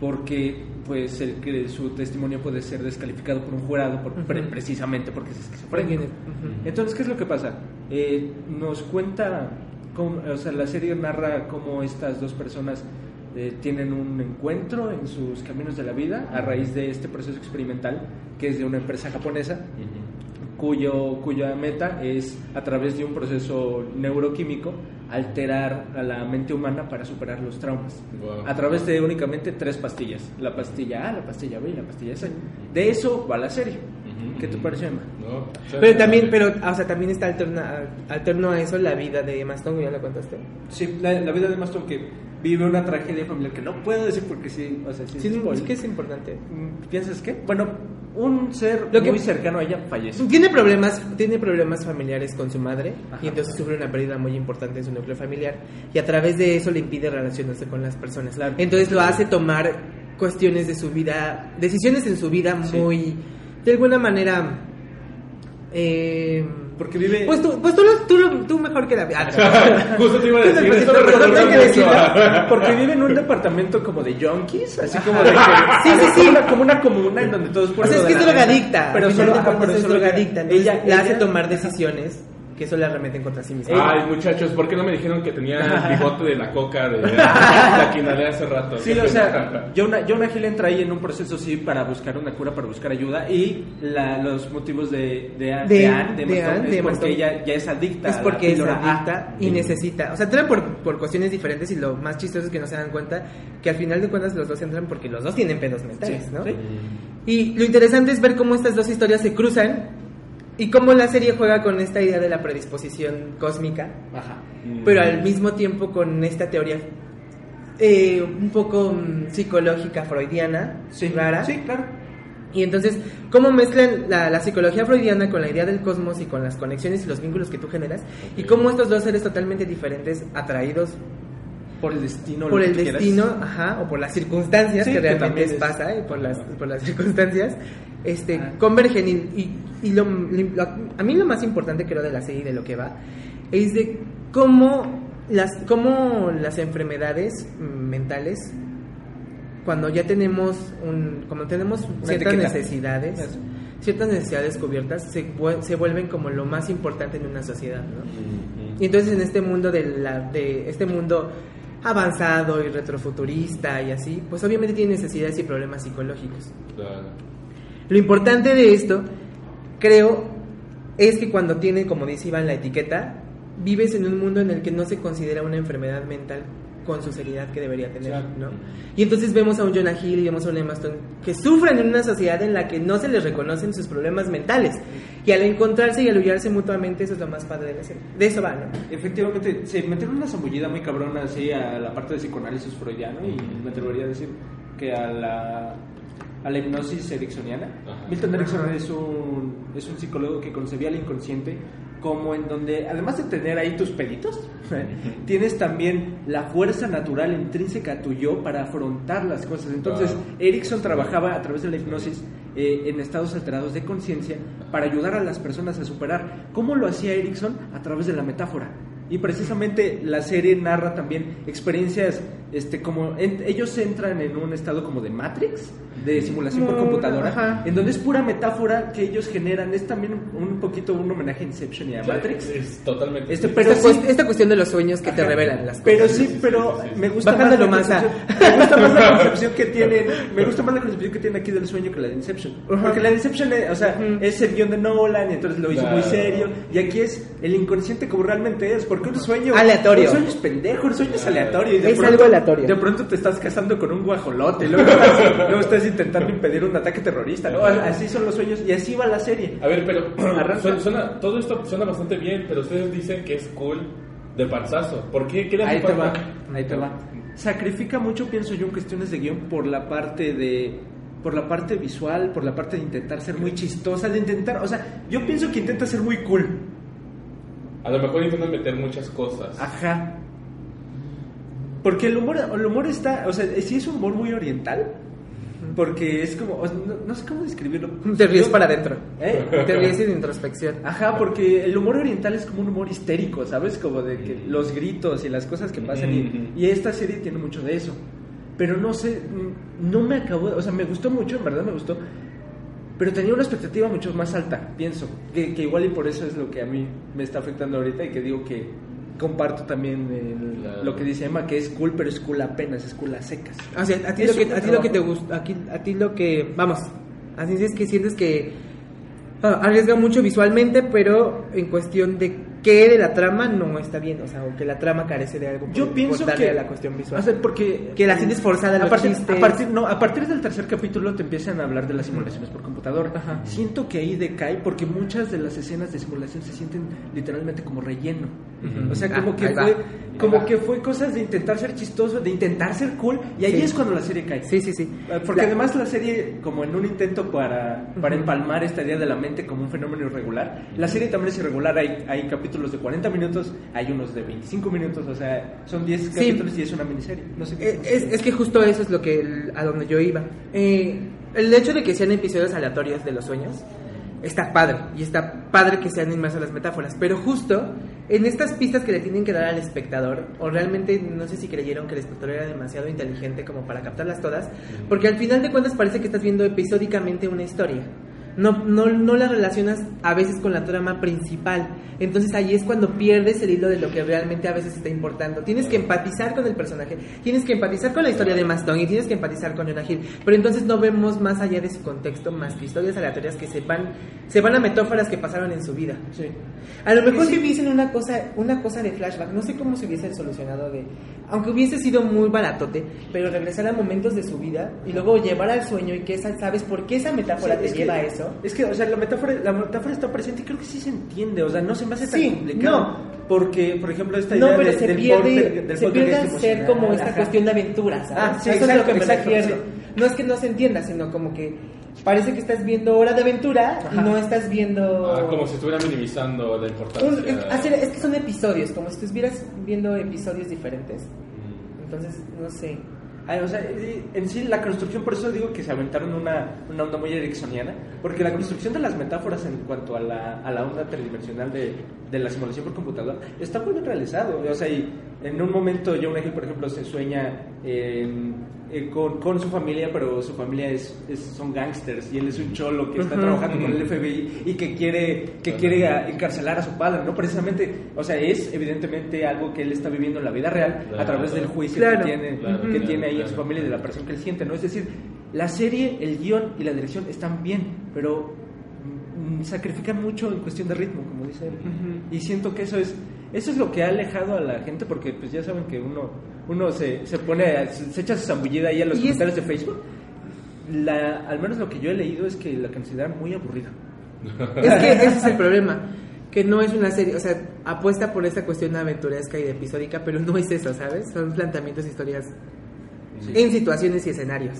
porque pues el que su testimonio puede ser descalificado por un jurado por, pre- Ujú. precisamente porque es esquizofrénico. Ujú. Entonces, ¿qué es lo que pasa? Eh, nos cuenta, cómo- o sea, la serie narra cómo estas dos personas eh, tienen un encuentro en sus caminos de la vida a raíz de este proceso experimental que es de una empresa japonesa. Cuyo, cuya meta es, a través de un proceso neuroquímico, alterar a la mente humana para superar los traumas. Wow. A través de únicamente tres pastillas. La pastilla A, la pastilla B y la pastilla C. De eso va la serie. ¿Qué te parece, Emma? No, Pero también, pero, o sea, también está alterna, alterno a eso la vida de Emma Stone, ya lo contaste. Sí, la, la vida de Maston que vive una tragedia familiar que no puedo decir porque sí, o sea, sí, Sí, es es que es importante. Mm, ¿Piensas qué? Bueno, un ser Lo que- muy cercano a ella fallece. Tiene problemas, tiene problemas familiares con su madre Ajá. y entonces sufre una pérdida muy importante en su núcleo familiar y a través de eso le impide relacionarse con las personas. Claro. Entonces lo hace tomar cuestiones de su vida, decisiones en su vida Sí. muy, de alguna manera, eh, Porque vive... pues tú, pues tú, lo- tú, lo- tú mejor que la Ah, Justo te iba a Tú decir, esto tengo que Porque vive en un departamento como de junkies, así como de que... Sí, sí, sí. Como una, como una comuna en donde todos O sea, es que es drogadicta, Pero solo, pero es drogadicta, ella, la hace tomar decisiones que eso la remeten contra sí misma. Ay, muchachos, ¿por qué no me dijeron que tenía el bigote de la coca de la que inhalé hace rato? Sí, o sea. Jonah, Jonah Hill entra ahí en un proceso sí para buscar una cura, para buscar ayuda y la- los motivos de, de, Anne- De- de Anne, de de Anne, es porque ella ya es adicta. es porque es adicta y necesita, o sea, entran por, por cuestiones diferentes y lo más chistoso es que no se dan cuenta que al final de cuentas los dos entran porque los dos tienen pedos mentales, Sí, ¿no? sí. Y lo interesante es ver cómo estas dos historias se cruzan y cómo la serie juega con esta idea de la predisposición cósmica, Ajá. Mm. pero al mismo tiempo con esta teoría eh, un poco mm, psicológica freudiana, Sí, rara. Sí, claro. Y entonces, ¿cómo mezclan la, la psicología freudiana con la idea del cosmos y con las conexiones y los vínculos que tú generas? Y cómo estos dos seres totalmente diferentes, atraídos Por el destino. por que el quieras. destino, ajá, o por las circunstancias Sí, que que realmente es- pasa, y por las, por las circunstancias, este, Ah. convergen. Y, y, y lo, lo- a mí lo más importante creo de la serie y de lo que va, es de cómo las, cómo las enfermedades mm, mentales, cuando ya tenemos, un, como tenemos ciertas etiqueta. necesidades, Eso. ciertas necesidades cubiertas, se, se vuelven como lo más importante en una sociedad, ¿no? Mm, Y entonces en este mundo de, la, de este mundo avanzado y retrofuturista y así, pues obviamente tiene necesidades y problemas psicológicos. claro. Lo importante de esto, creo, es que cuando tiene, como dice Iván, la etiqueta, vives en un mundo en el que no se considera una enfermedad mental con su seriedad que debería tener, Claro. ¿no? Y entonces vemos a un Jonah Hill y vemos a un Emma Stone que sufren en una sociedad en la que no se les reconocen sus problemas mentales. Y al encontrarse y al huyarse mutuamente, eso es lo más padre de la serie. De eso va, ¿no? Efectivamente, se metieron una zambullida muy cabrona así a la parte de psicoanálisis freudiano y me atrevería a decir que a la, a la hipnosis ericksoniana. Ajá. Milton Erickson es un, es un psicólogo que concebía el inconsciente como en donde, además de tener ahí tus pelitos, tienes también la fuerza natural intrínseca a tu yo para afrontar las cosas. Entonces. Erickson trabajaba a través de la hipnosis eh, en estados alterados de conciencia para ayudar a las personas a superar. ¿Cómo lo hacía Erickson? A través de la metáfora. Y precisamente la serie narra también experiencias, este, como en- ellos entran en un estado como de Matrix, de simulación por Como- computadora, ajá. en donde es pura metáfora que ellos generan. Es también un poquito un homenaje a Inception y a Matrix. Es totalmente. Este, pero esta, sí- cuest- esta cuestión de los sueños que te revelan las cosas. Pero sí, pero sí, sí. me gusta Bajándolo más, la más a- concepción- me gusta más la concepción que tienen, me gusta más la concepción que tiene aquí del sueño que la de Inception. Porque la de Inception, eh, o sea, es el guion de Nolan y entonces lo hizo muy Claro. serio y aquí es el inconsciente como realmente es, porque un sueño Aleatorio. Un sueño es pendejo, un sueño es aleatorio y de Es pronto, algo aleatorio. De pronto te estás casando con un guajolote, y luego estás, luego estás intentando impedir un ataque terrorista, ¿no? Así son los sueños y así va la serie. A ver, pero suena, suena- todo esto suena bastante bien, pero ustedes dicen que es cool de panzazo. ¿Por qué? ¿Qué Ahí te va, falta? ahí te va. Sacrifica mucho, pienso yo, en cuestiones de guion por la parte de por la parte visual, por la parte de intentar ser muy chistosa, de intentar, o sea, yo pienso que intenta ser muy cool. A lo mejor intentan meter muchas cosas. Ajá. Porque el humor, el humor está, o sea, sí es un humor muy oriental, Porque es como, no, no sé cómo describirlo. Te ríes para adentro. ¿Eh? Te ríes sin introspección. Ajá, porque el humor oriental es como un humor histérico, ¿sabes? Como de que los gritos y las cosas que pasan. y- y, esta serie tiene mucho de eso. Pero no sé, no me acabó, o sea, me gustó mucho, en verdad me gustó. Pero tenía una expectativa mucho más alta, pienso. Que, que igual y por eso es lo que a mí me está afectando ahorita y que digo que comparto también el- Claro. lo que dice Emma, que es cool, pero es cool apenas, es cool a secas. O sea, a ti, Es lo que, a ti lo que te gusta, aquí, a ti lo que, vamos, así es que sientes que ah, arriesga mucho visualmente, pero en cuestión de qué de la trama no está bien, o sea, o que la trama carece de algo. por- Yo pienso por darle que a la cuestión visual. O sea, porque Que la sientes forzada a partir, a partir no, a partir del tercer capítulo te empiezan a hablar de las simulaciones por computador. Ajá. Siento que ahí decae porque muchas de las escenas de simulación se sienten literalmente como relleno. Ujú. O sea, Ah, como que ahí va. fue como que fue cosas de intentar ser chistoso, de intentar ser cool y ahí Sí. es cuando la serie cae. Sí, sí, sí. Eh, Porque La- además la serie, como en un intento para, para empalmar esta idea de la mente como un fenómeno irregular, la serie también es irregular. Hay, hay capítulos de 40 minutos, hay unos de 25 minutos, o sea, son 10 Sí. capítulos y es una miniserie. No sé qué Eh, Es, es que justo eso es lo que a donde yo iba. Eh, el hecho de que sean episodios aleatorios de los sueños está padre y está padre que sean inmersas las metáforas, pero justo en estas pistas que le tienen que dar al espectador, o realmente no sé si creyeron que el espectador era demasiado inteligente como para captarlas todas, porque al final de cuentas parece que estás viendo episódicamente una historia. No, no, no la relacionas a veces con la trama principal. Entonces ahí es cuando pierdes el hilo de lo que realmente a veces está importando. Tienes que empatizar con el personaje, tienes que empatizar con la historia de Maston y tienes que empatizar con Jonah Hill. Pero entonces no vemos más allá de su contexto, más que historias aleatorias que se van, se van a metáforas que pasaron en su vida. Sí. A lo mejor si hubiesen una cosa, una cosa de flashback, no sé cómo se hubiese solucionado de, aunque hubiese sido muy baratote, pero regresar a momentos de su vida y luego llevar al sueño y que esa, sabes por qué esa metáfora Sí, te es que- lleva a eso. Es que, o sea, la metáfora, la metáfora está presente y creo que sí se entiende, o sea, no se me hace tan Sí, complicado. no. Porque, por ejemplo, esta idea No, pero de- se del pierde, del se pierde ser como esta ajá. cuestión de aventura, ¿sabes? Ah, sí, Eso es lo que me exacto, sí. No es que no se entienda, sino como que parece que estás viendo Hora de Aventura y Ajá. no estás viendo... Ah, como si estuviera minimizando la importancia. Un- es, hacer- es que son episodios, como si estuvieras viendo episodios diferentes. Mm. Entonces, no sé. Ay, o sea, y- en sí la construcción, por eso digo que se aventaron una, una onda muy ericksoniana, porque la construcción de las metáforas en cuanto a la, a la onda tridimensional de, de la simulación por computador está muy bien realizado. O sea, y en un momento John Hill, por ejemplo, se sueña en- eh, con, con su familia, pero su familia es, es- son gangsters y él es un cholo que está trabajando con el FBI y que quiere, que quiere a- encarcelar a su padre, ¿no? Precisamente, o sea, es evidentemente algo que él está viviendo en la vida real a Claro. través del juicio Claro. que tiene, Claro, que claro, tiene ahí en su familia y de la presión que él siente, ¿no? Es decir, la serie, el guion y la dirección están bien, pero mm, sacrifican mucho en cuestión de ritmo, como dice él. Y siento que eso es eso es lo que ha alejado a la gente porque pues ya saben que uno uno se, se pone se, se echa su zambullida ahí a los Y es- comentarios de Facebook. La, al menos lo que yo he leído es que la consideran muy aburrida. Es que ese es el problema. Que no es una serie, o sea, apuesta por esta cuestión aventuresca y de episódica, pero no es eso, ¿sabes? Son planteamientos historias en situaciones y escenarios.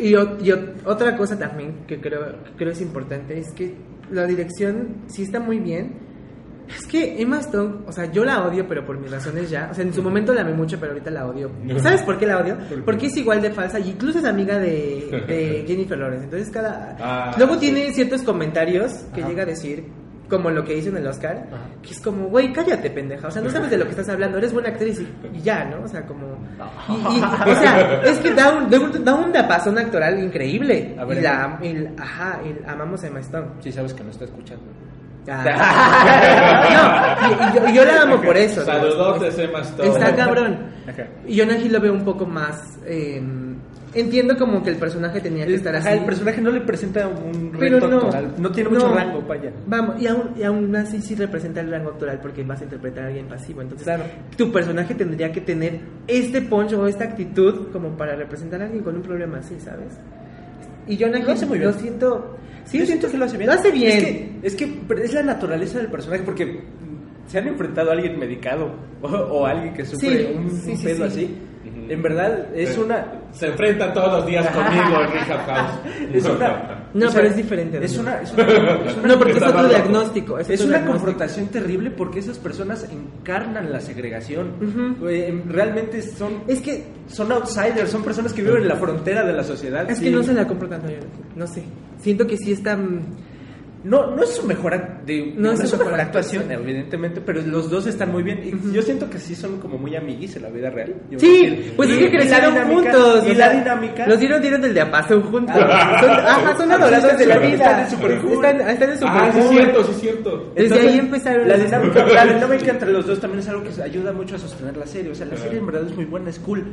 Y, y otra cosa también que creo, que creo es importante es que la dirección sí está muy bien. Es que Emma Stone, o sea, yo la odio, pero por mis razones ya. O sea, en su momento la amé mucho, pero ahorita la odio. ¿Sabes por qué la odio? ¿Por qué? Porque es igual de falsa y incluso es amiga de, de Jennifer Lawrence. Entonces, cada. Ah, Luego sí. tiene ciertos comentarios que Ajá. llega a decir, como lo que hizo en el Oscar, Ajá. que es como, güey, cállate, pendeja. O sea, no sabes de lo que estás hablando, eres buena actriz y, y ya, ¿no? O sea, como. y- y- o sea, es que da un, da un, actoral increíble. A ver, y la, y la- ajá, y amamos a Emma Stone. Si sabes que no está escuchando. Ah. no, y, y yo, yo la amo por eso. ¿no? Saludotes, Emma Stone. Está cabrón. Y Jonah Hill lo veo un poco más. eh, entiendo como que el personaje tenía que El, estar ajá, así. el personaje no le presenta un Pero reto no, actoral, no tiene mucho no. rango, vaya. Vamos, y aún, y aún así sí representa el rango actoral porque vas a interpretar a alguien pasivo. Entonces, Claro. tu personaje tendría que tener este punch o esta actitud como para representar a alguien con un problema así, ¿sabes? Y Jonah Lo siento. Sí, Yo siento que lo hace bien. Lo hace bien. Es que, es que pero es la naturaleza del personaje, porque se han enfrentado a alguien medicado o, o a alguien que sufre Sí, un, sí, un sí, pedo sí. así. En verdad, es una. Se enfrentan todos los días conmigo en Rehab House. Es una, No, pero es diferente, Es una, es una- es una- No, porque es otro diagnóstico. Es otro una diagnóstico. confrontación terrible porque esas personas encarnan la segregación. Realmente son, Es que son outsiders, son personas que viven en la frontera de la sociedad. Es Sí. que no se la compro tanto yo. No sé. Siento que sí está. No, no es su mejor, de- No no es su mejor mejor actuación, evidentemente, pero los dos están muy bien. Y yo siento que sí son como muy amiguis en la vida real. Yo Sí, pues es que crecieron dinámica- juntos. Y la dinámica. Los dieron, dieron del diapasón juntos. Ah. Son, ajá, son Ah, adoradores de la vida. están súper cool. Están, están en super Ah, sí es cool. cierto, sí cierto. Desde ahí empezaron La dinámica, la dinámica entre los dos también es algo que ayuda mucho a sostener la serie. O sea, la serie en verdad es muy buena, es cool.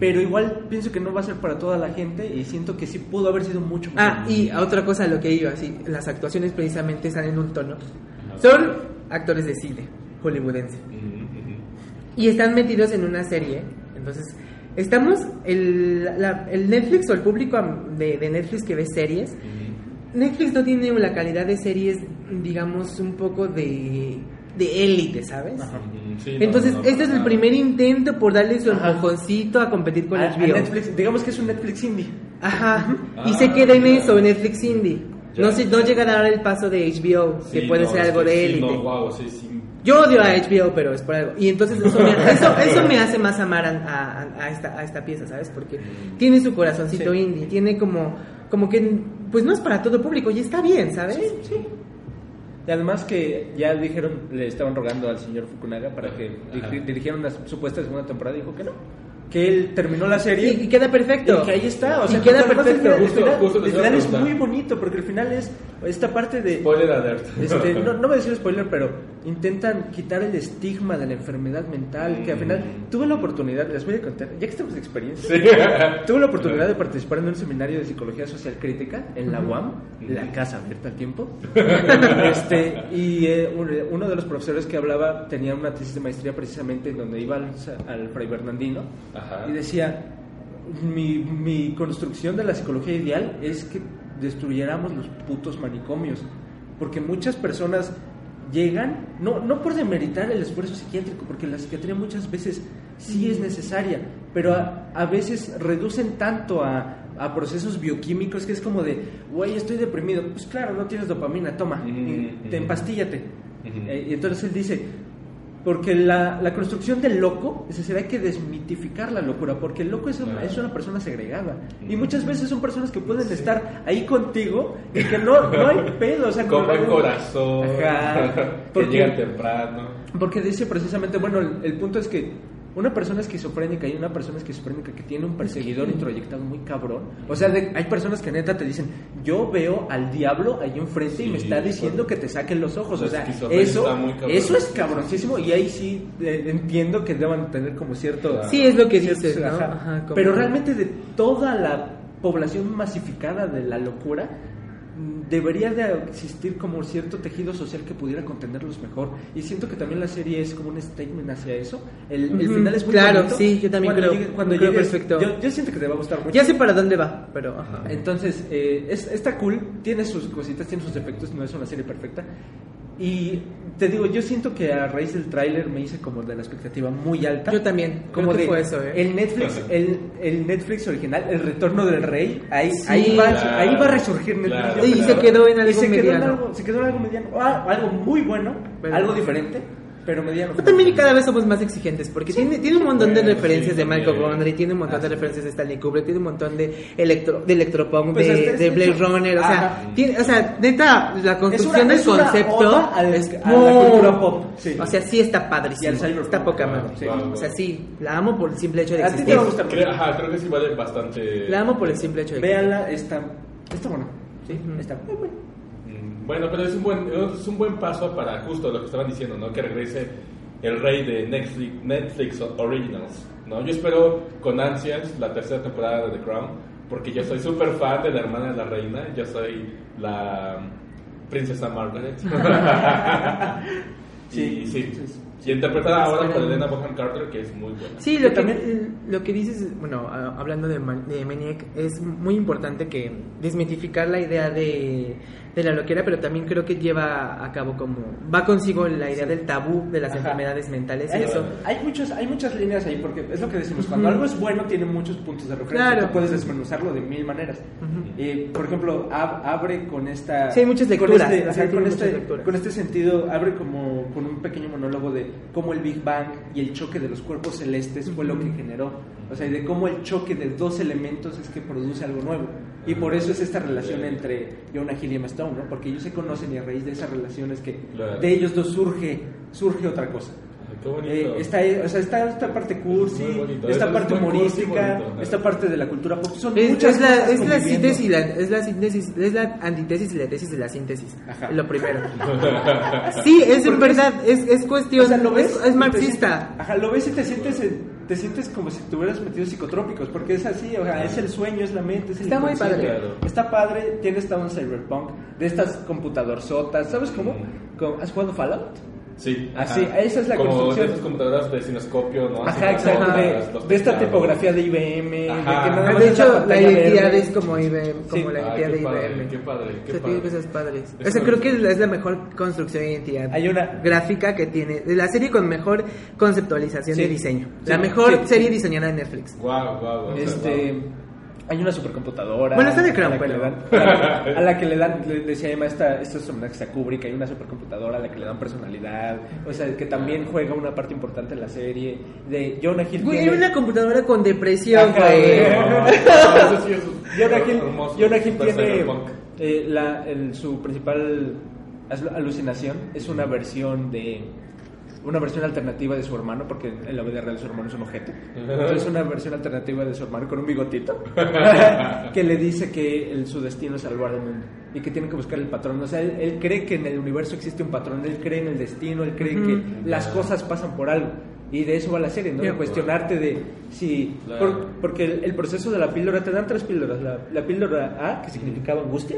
Pero igual pienso que no va a ser para toda la gente y siento que sí pudo haber sido mucho mejor. Ah, y otra cosa a lo que iba, sí, las actuaciones precisamente están en un tono. Son actores de cine hollywoodense. Y están metidos en una serie. Entonces, estamos, el, la- el Netflix o el público de Netflix que ve series, Netflix no tiene la calidad de series, digamos, un poco de, de élite, ¿sabes? Sí, no, Entonces, no, este es no, el no. primer intento por darle su Ajá. empujoncito a competir con A- a HBO. Netflix, digamos que es un Netflix indie. Ajá. Y Ah, se queda en ya. eso, en Netflix Indie. Ya. No, se, no llega a dar el paso de HBO, que Sí, puede no, ser es algo que de sí, élite. No, wow, sí, sí. Yo odio a HBO, pero es por algo. Y entonces eso me, eso, eso me hace más amar a, a- a esta, a esta pieza, ¿sabes? Porque tiene su corazoncito Sí. indie, tiene como, como que, pues no es para todo público y está bien, ¿sabes? Y además que ya dijeron, le estaban rogando al señor Fukunaga para que dirigiera una supuesta segunda temporada y dijo que no. Que él terminó la serie. Y, y queda perfecto. Y que ahí está, o Y sea, queda perfecto. El final, justo el es muy bonito porque el final es esta parte de. Spoiler alert. Este, no, no voy a decir spoiler, pero intentan quitar el estigma de la enfermedad mental. Que al final tuve la oportunidad, les voy a contar, ya que estamos de experiencia, Sí. tuve la oportunidad de participar en un seminario de psicología social crítica en la UAM, la casa abierta al tiempo. este, y eh, un- uno de los profesores que hablaba tenía una tesis de maestría precisamente donde iba al, al Fray Bernardino Ajá. y decía: mi, mi construcción de la psicología ideal es que destruyéramos los putos manicomios. Porque muchas personas llegan, no, no por demeritar el esfuerzo psiquiátrico, porque la psiquiatría muchas veces sí es necesaria, pero a, a veces reducen tanto a, a procesos bioquímicos que es como de, güey, estoy deprimido. Pues claro, no tienes dopamina, toma, te empastíllate. Eh, y entonces él dice, porque la, la construcción del loco, es decir, hay que desmitificar la locura, porque el loco es una, es una persona segregada. Y Ujú. muchas veces son personas que pueden estar ahí contigo y que no, no hay pedo. O sea, Con como- buen corazón. Ajá. que Porque- llegan temprano. Porque dice precisamente, bueno, el, el punto es que una persona esquizofrénica y una persona esquizofrénica que tiene un perseguidor introyectado muy cabrón. O sea, de- hay personas que neta te dicen, yo veo al diablo ahí enfrente y me está diciendo bueno. que te saquen los ojos. O sea, eso, eso es cabroncísimo y ahí sí eh, entiendo que deban tener como cierto... Sí, es lo que dices, ¿no? ajá. Ajá, como- Pero realmente de toda la población masificada de la locura, debería de existir como cierto tejido social que pudiera contenerlos mejor. Y siento que también la serie es como un statement hacia eso. El, final es muy claro, bonito. sí, yo también Cuando creo- llegue- cuando creo llegues- perfecto. Yo, yo siento que te va a gustar mucho. Ya sé para dónde va, pero ajá. Entonces, eh, es, está cool, tiene sus cositas, tiene sus defectos, no es una serie perfecta. Y te digo, yo siento que a raíz del tráiler me hice como de la expectativa muy alta. Yo también, Como creo que de fue eso, ¿eh? el Netflix, el, el Netflix original, El Retorno del Rey, ahí, Sí, ahí, va, claro, ahí va a resurgir Netflix. claro, Y se quedó en Y algo se quedó en mediano. algo, se quedó en algo mediano, ah, algo muy bueno, algo diferente, pero mediano. Pero también cada vez somos más exigentes porque tiene, tiene un montón de referencias sí, de Michael. Gondry, tiene un montón de Ah, referencias de Stanley Kubrick, tiene un montón de electro, de electropunk, Pues de, de Blade hecho- Runner, o sea, tiene, o sea, neta, la construcción del concepto al- es a la cultura pop, sí. O sea, sí está padrísimo, está poca madre. O sea, sí, la amo por el simple hecho de A ti te existir. va a gustar mucho. Creo, ajá, creo que sí vale bastante. La amo por el simple hecho de existir. Véanla, está, está buena. Sí, está muy buena. Bueno, pero es un buen es un buen paso para justo lo que estaban diciendo, ¿no? Que regrese el rey de Netflix, Netflix Originals, ¿no? Yo espero con ansias la tercera temporada de The Crown, porque yo soy súper fan de la hermana de la reina, yo soy la princesa Margaret. Sí, Y sí. Y interpretada ahora por. Elena Bonham Carter, que es muy buena. Sí, lo Que también- lo que dices, bueno, a- hablando de, de Maniac, es muy importante que desmitificar la idea de, de la loquera, pero también creo que lleva a cabo como, va consigo la idea del tabú de las Ajá. enfermedades mentales y Hay, eso. hay, muchos, hay muchas líneas ahí, porque es lo que decimos, cuando algo es bueno tiene muchos puntos de referencia, Claro. tú puedes desmenuzarlo de mil maneras. Eh, por ejemplo, ab- abre con esta... Sí, hay muchas con lecturas, este- sí, con, este, lecturas. con este sentido, abre como con un pequeño monólogo de cómo el Big Bang y el choque de los cuerpos celestes fue lo que generó. O sea, y de cómo el choque de dos elementos es que produce algo nuevo. Y por eso es esta relación entre Jonah Hill y Emma Stone, ¿no? Porque ellos se conocen y a raíz de esa relación es que Claro. de ellos dos surge, surge otra cosa. Ay, Qué bonito. Eh, está, o sea, está esta parte cursi, bonito. esta es parte humorística, bonito, esta parte de la cultura pop. Son Es, muchas es la, cosas es la síntesis, la, es la síntesis, es la antítesis y la tesis de la síntesis. Ajá. Lo primero. Sí, es en verdad, es, es cuestión, O sea, lo ves es, y es te marxista. sientes- ajá, lo ves y te sientes, te sientes como si te hubieras metido psicotrópicos, porque es así, o sea, es el sueño, es la mente, es el Está muy padre. Claro. Está padre, tiene esta un cyberpunk, de estas computadorzotas, ¿sabes cómo? ¿Has jugado Fallout? Sí. Así, ajá. esa es la Como construcción. de esas computadoras de cinescopio, ¿no? Ajá, exacto, de, los de esta tipografía de IBM, de Ajá. que nada Ah, más de hecho, la identidad es como IBM, como Sí. la identidad de padre, IBM. qué padre, qué O sea, tiene padre. cosas padres. Eso o sea, creo que es la mejor construcción de identidad Hay una- gráfica que tiene. La serie con mejor conceptualización Sí. de diseño. Sí, La mejor sí. serie diseñada en Netflix. Guau, guau, guau. Este, guau. Hay una supercomputadora. Bueno, está de Crown, a la que pero- le dan- a la, que le dan, le decía Emma, esta, estos homenajes a Kubrick, hay una supercomputadora a la que le dan personalidad, o sea, que también juega una parte importante en la serie. De Jonah Hill. Güey, una computadora con depresión, güey. güey. Ah, eso sí es Jonah Hill, Jonah Hill tiene eh, la, el- su principal alucinación es una versión de una versión alternativa de su hermano porque en la vida real su hermano es un objeto entonces una versión alternativa de su hermano con un bigotito que le dice que el- su destino es salvar al mundo y que tiene que buscar el patrón o sea él, él cree que en el universo existe un patrón él cree en el destino él cree que las cosas pasan por algo y de eso va la serie, ¿no? De cuestionarte de si... Claro. por- porque el, el proceso de la píldora, te dan tres píldoras. La, la píldora A, que significaba angustia,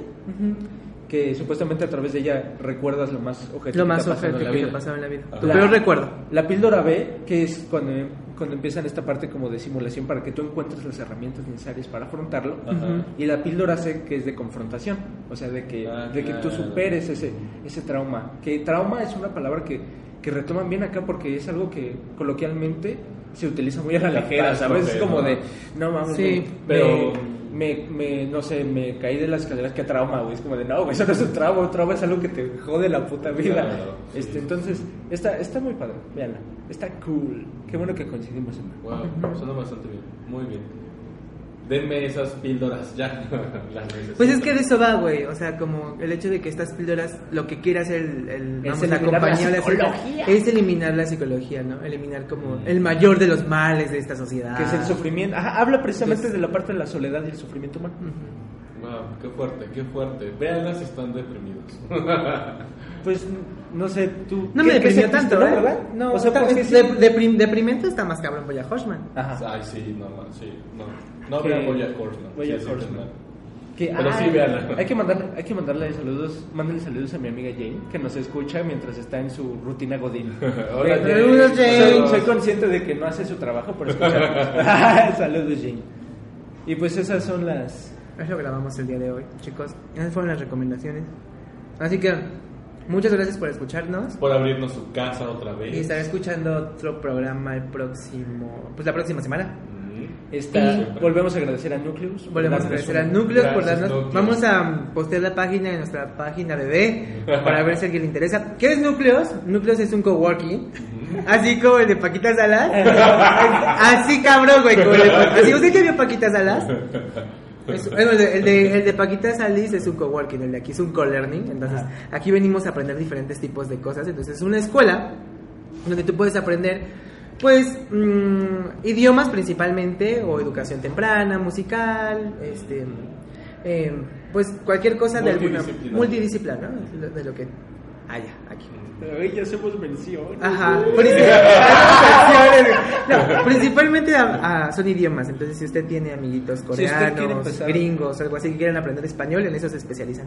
que supuestamente a través de ella recuerdas lo más objetivo Lo más que te ha pasado ojete en la que pasaba en la vida. Tu La- peor recuerdo. La píldora B, que es cuando, cuando empiezan esta parte como de simulación para que tú encuentres las herramientas necesarias para afrontarlo. Ajá. Y la píldora C, que es de confrontación, o sea, de que, Ah, de que tú superes ese, ese trauma. Que trauma es una palabra que, que retoman bien acá porque es algo que coloquialmente se utiliza muy a la ligera, ¿sabes? Es como de, no mames, Sí, me- pero- me, me, no sé, me caí de las escaleras, qué trauma, güey. Es como de, no, güey, eso no es un trauma, un trauma es algo que te jode la puta vida. Claro, sí. este, entonces, está, está muy padre, véanla. Está cool. Qué bueno que coincidimos en Wow, suena bastante bien. Muy bien. Denme esas píldoras ya. Las. Pues es que de eso va, güey. O sea, como el hecho de que estas píldoras, lo que quiere hacer el, el- Es vamos, la compañía la psicología. es eliminar la psicología, ¿no? Eliminar como el mayor de los males de esta sociedad. Que es el sufrimiento. Ajá, habla precisamente Entonces- de la parte de la soledad y el sufrimiento humano. Wow, qué fuerte, qué fuerte. Véanlas si están deprimidos. Pues, no sé, tú. No ¿qué- me deprimió tanto, no, ¿eh? ¿verdad? No, o sea, está- porque es sí- de- deprim- deprimente está más cabrón Boya Horseman. Ajá. Ay, sí, no, no, sí, no. No Que- vean Bojack Horseman. Bojack Sí, Horseman. Que, Pero ah, sí, véanla. Hay que, mandarle, hay que mandarle saludos, mándale saludos a mi amiga Jane, que nos escucha mientras está en su rutina Godín. Hola, Jane. Saludos, Jane. Soy, soy consciente de que no hace su trabajo por escuchar. saludos, Jane. Y pues esas son las... Es lo que grabamos el día de hoy, chicos. Esas fueron las recomendaciones. Así que, muchas gracias por escucharnos. Por abrirnos su casa otra vez. Y estaré escuchando otro programa el próximo, pues la próxima semana. Y- volvemos a agradecer a Nucleus. Volvemos a agradecer a Núcleos por darnos. Vamos a postear la página en nuestra página bebé para ver si a alguien le interesa. ¿Qué es Núcleos? Núcleos es un coworking. Así como el de Paquita Salas. Así cabrón, güey. como el de Pa- Así usted ya vio Paquita Salas. Es- bueno, el, de, el de- el de Paquita Salis es un coworking, el de aquí es un co-learning. Entonces, aquí venimos a aprender diferentes tipos de cosas. Entonces, es una escuela donde tú puedes aprender, pues, mm, idiomas principalmente, o educación temprana, musical, este, eh, pues cualquier cosa de alguna Multidisciplinar. multidisciplinar, ¿no? De lo- que haya aquí. Ay, ya hacemos mención. Ajá, principalmente, no, principalmente a- a- son idiomas, entonces si usted tiene amiguitos Si coreanos, empezar- gringos, algo así que quieren aprender español, en eso se especializan.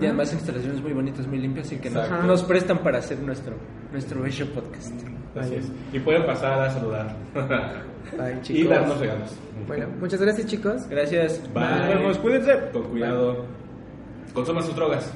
Y además instalaciones muy bonitas, muy limpias y que nos, nos prestan para hacer nuestro nuestro bello podcast. Así es. Y pueden pasar a saludar. Bye, y chicos. darnos regalos. Bueno, muchas gracias, chicos. Gracias. Bye. Nos vemos. Cuídense. Con cuidado. Consuman sus drogas.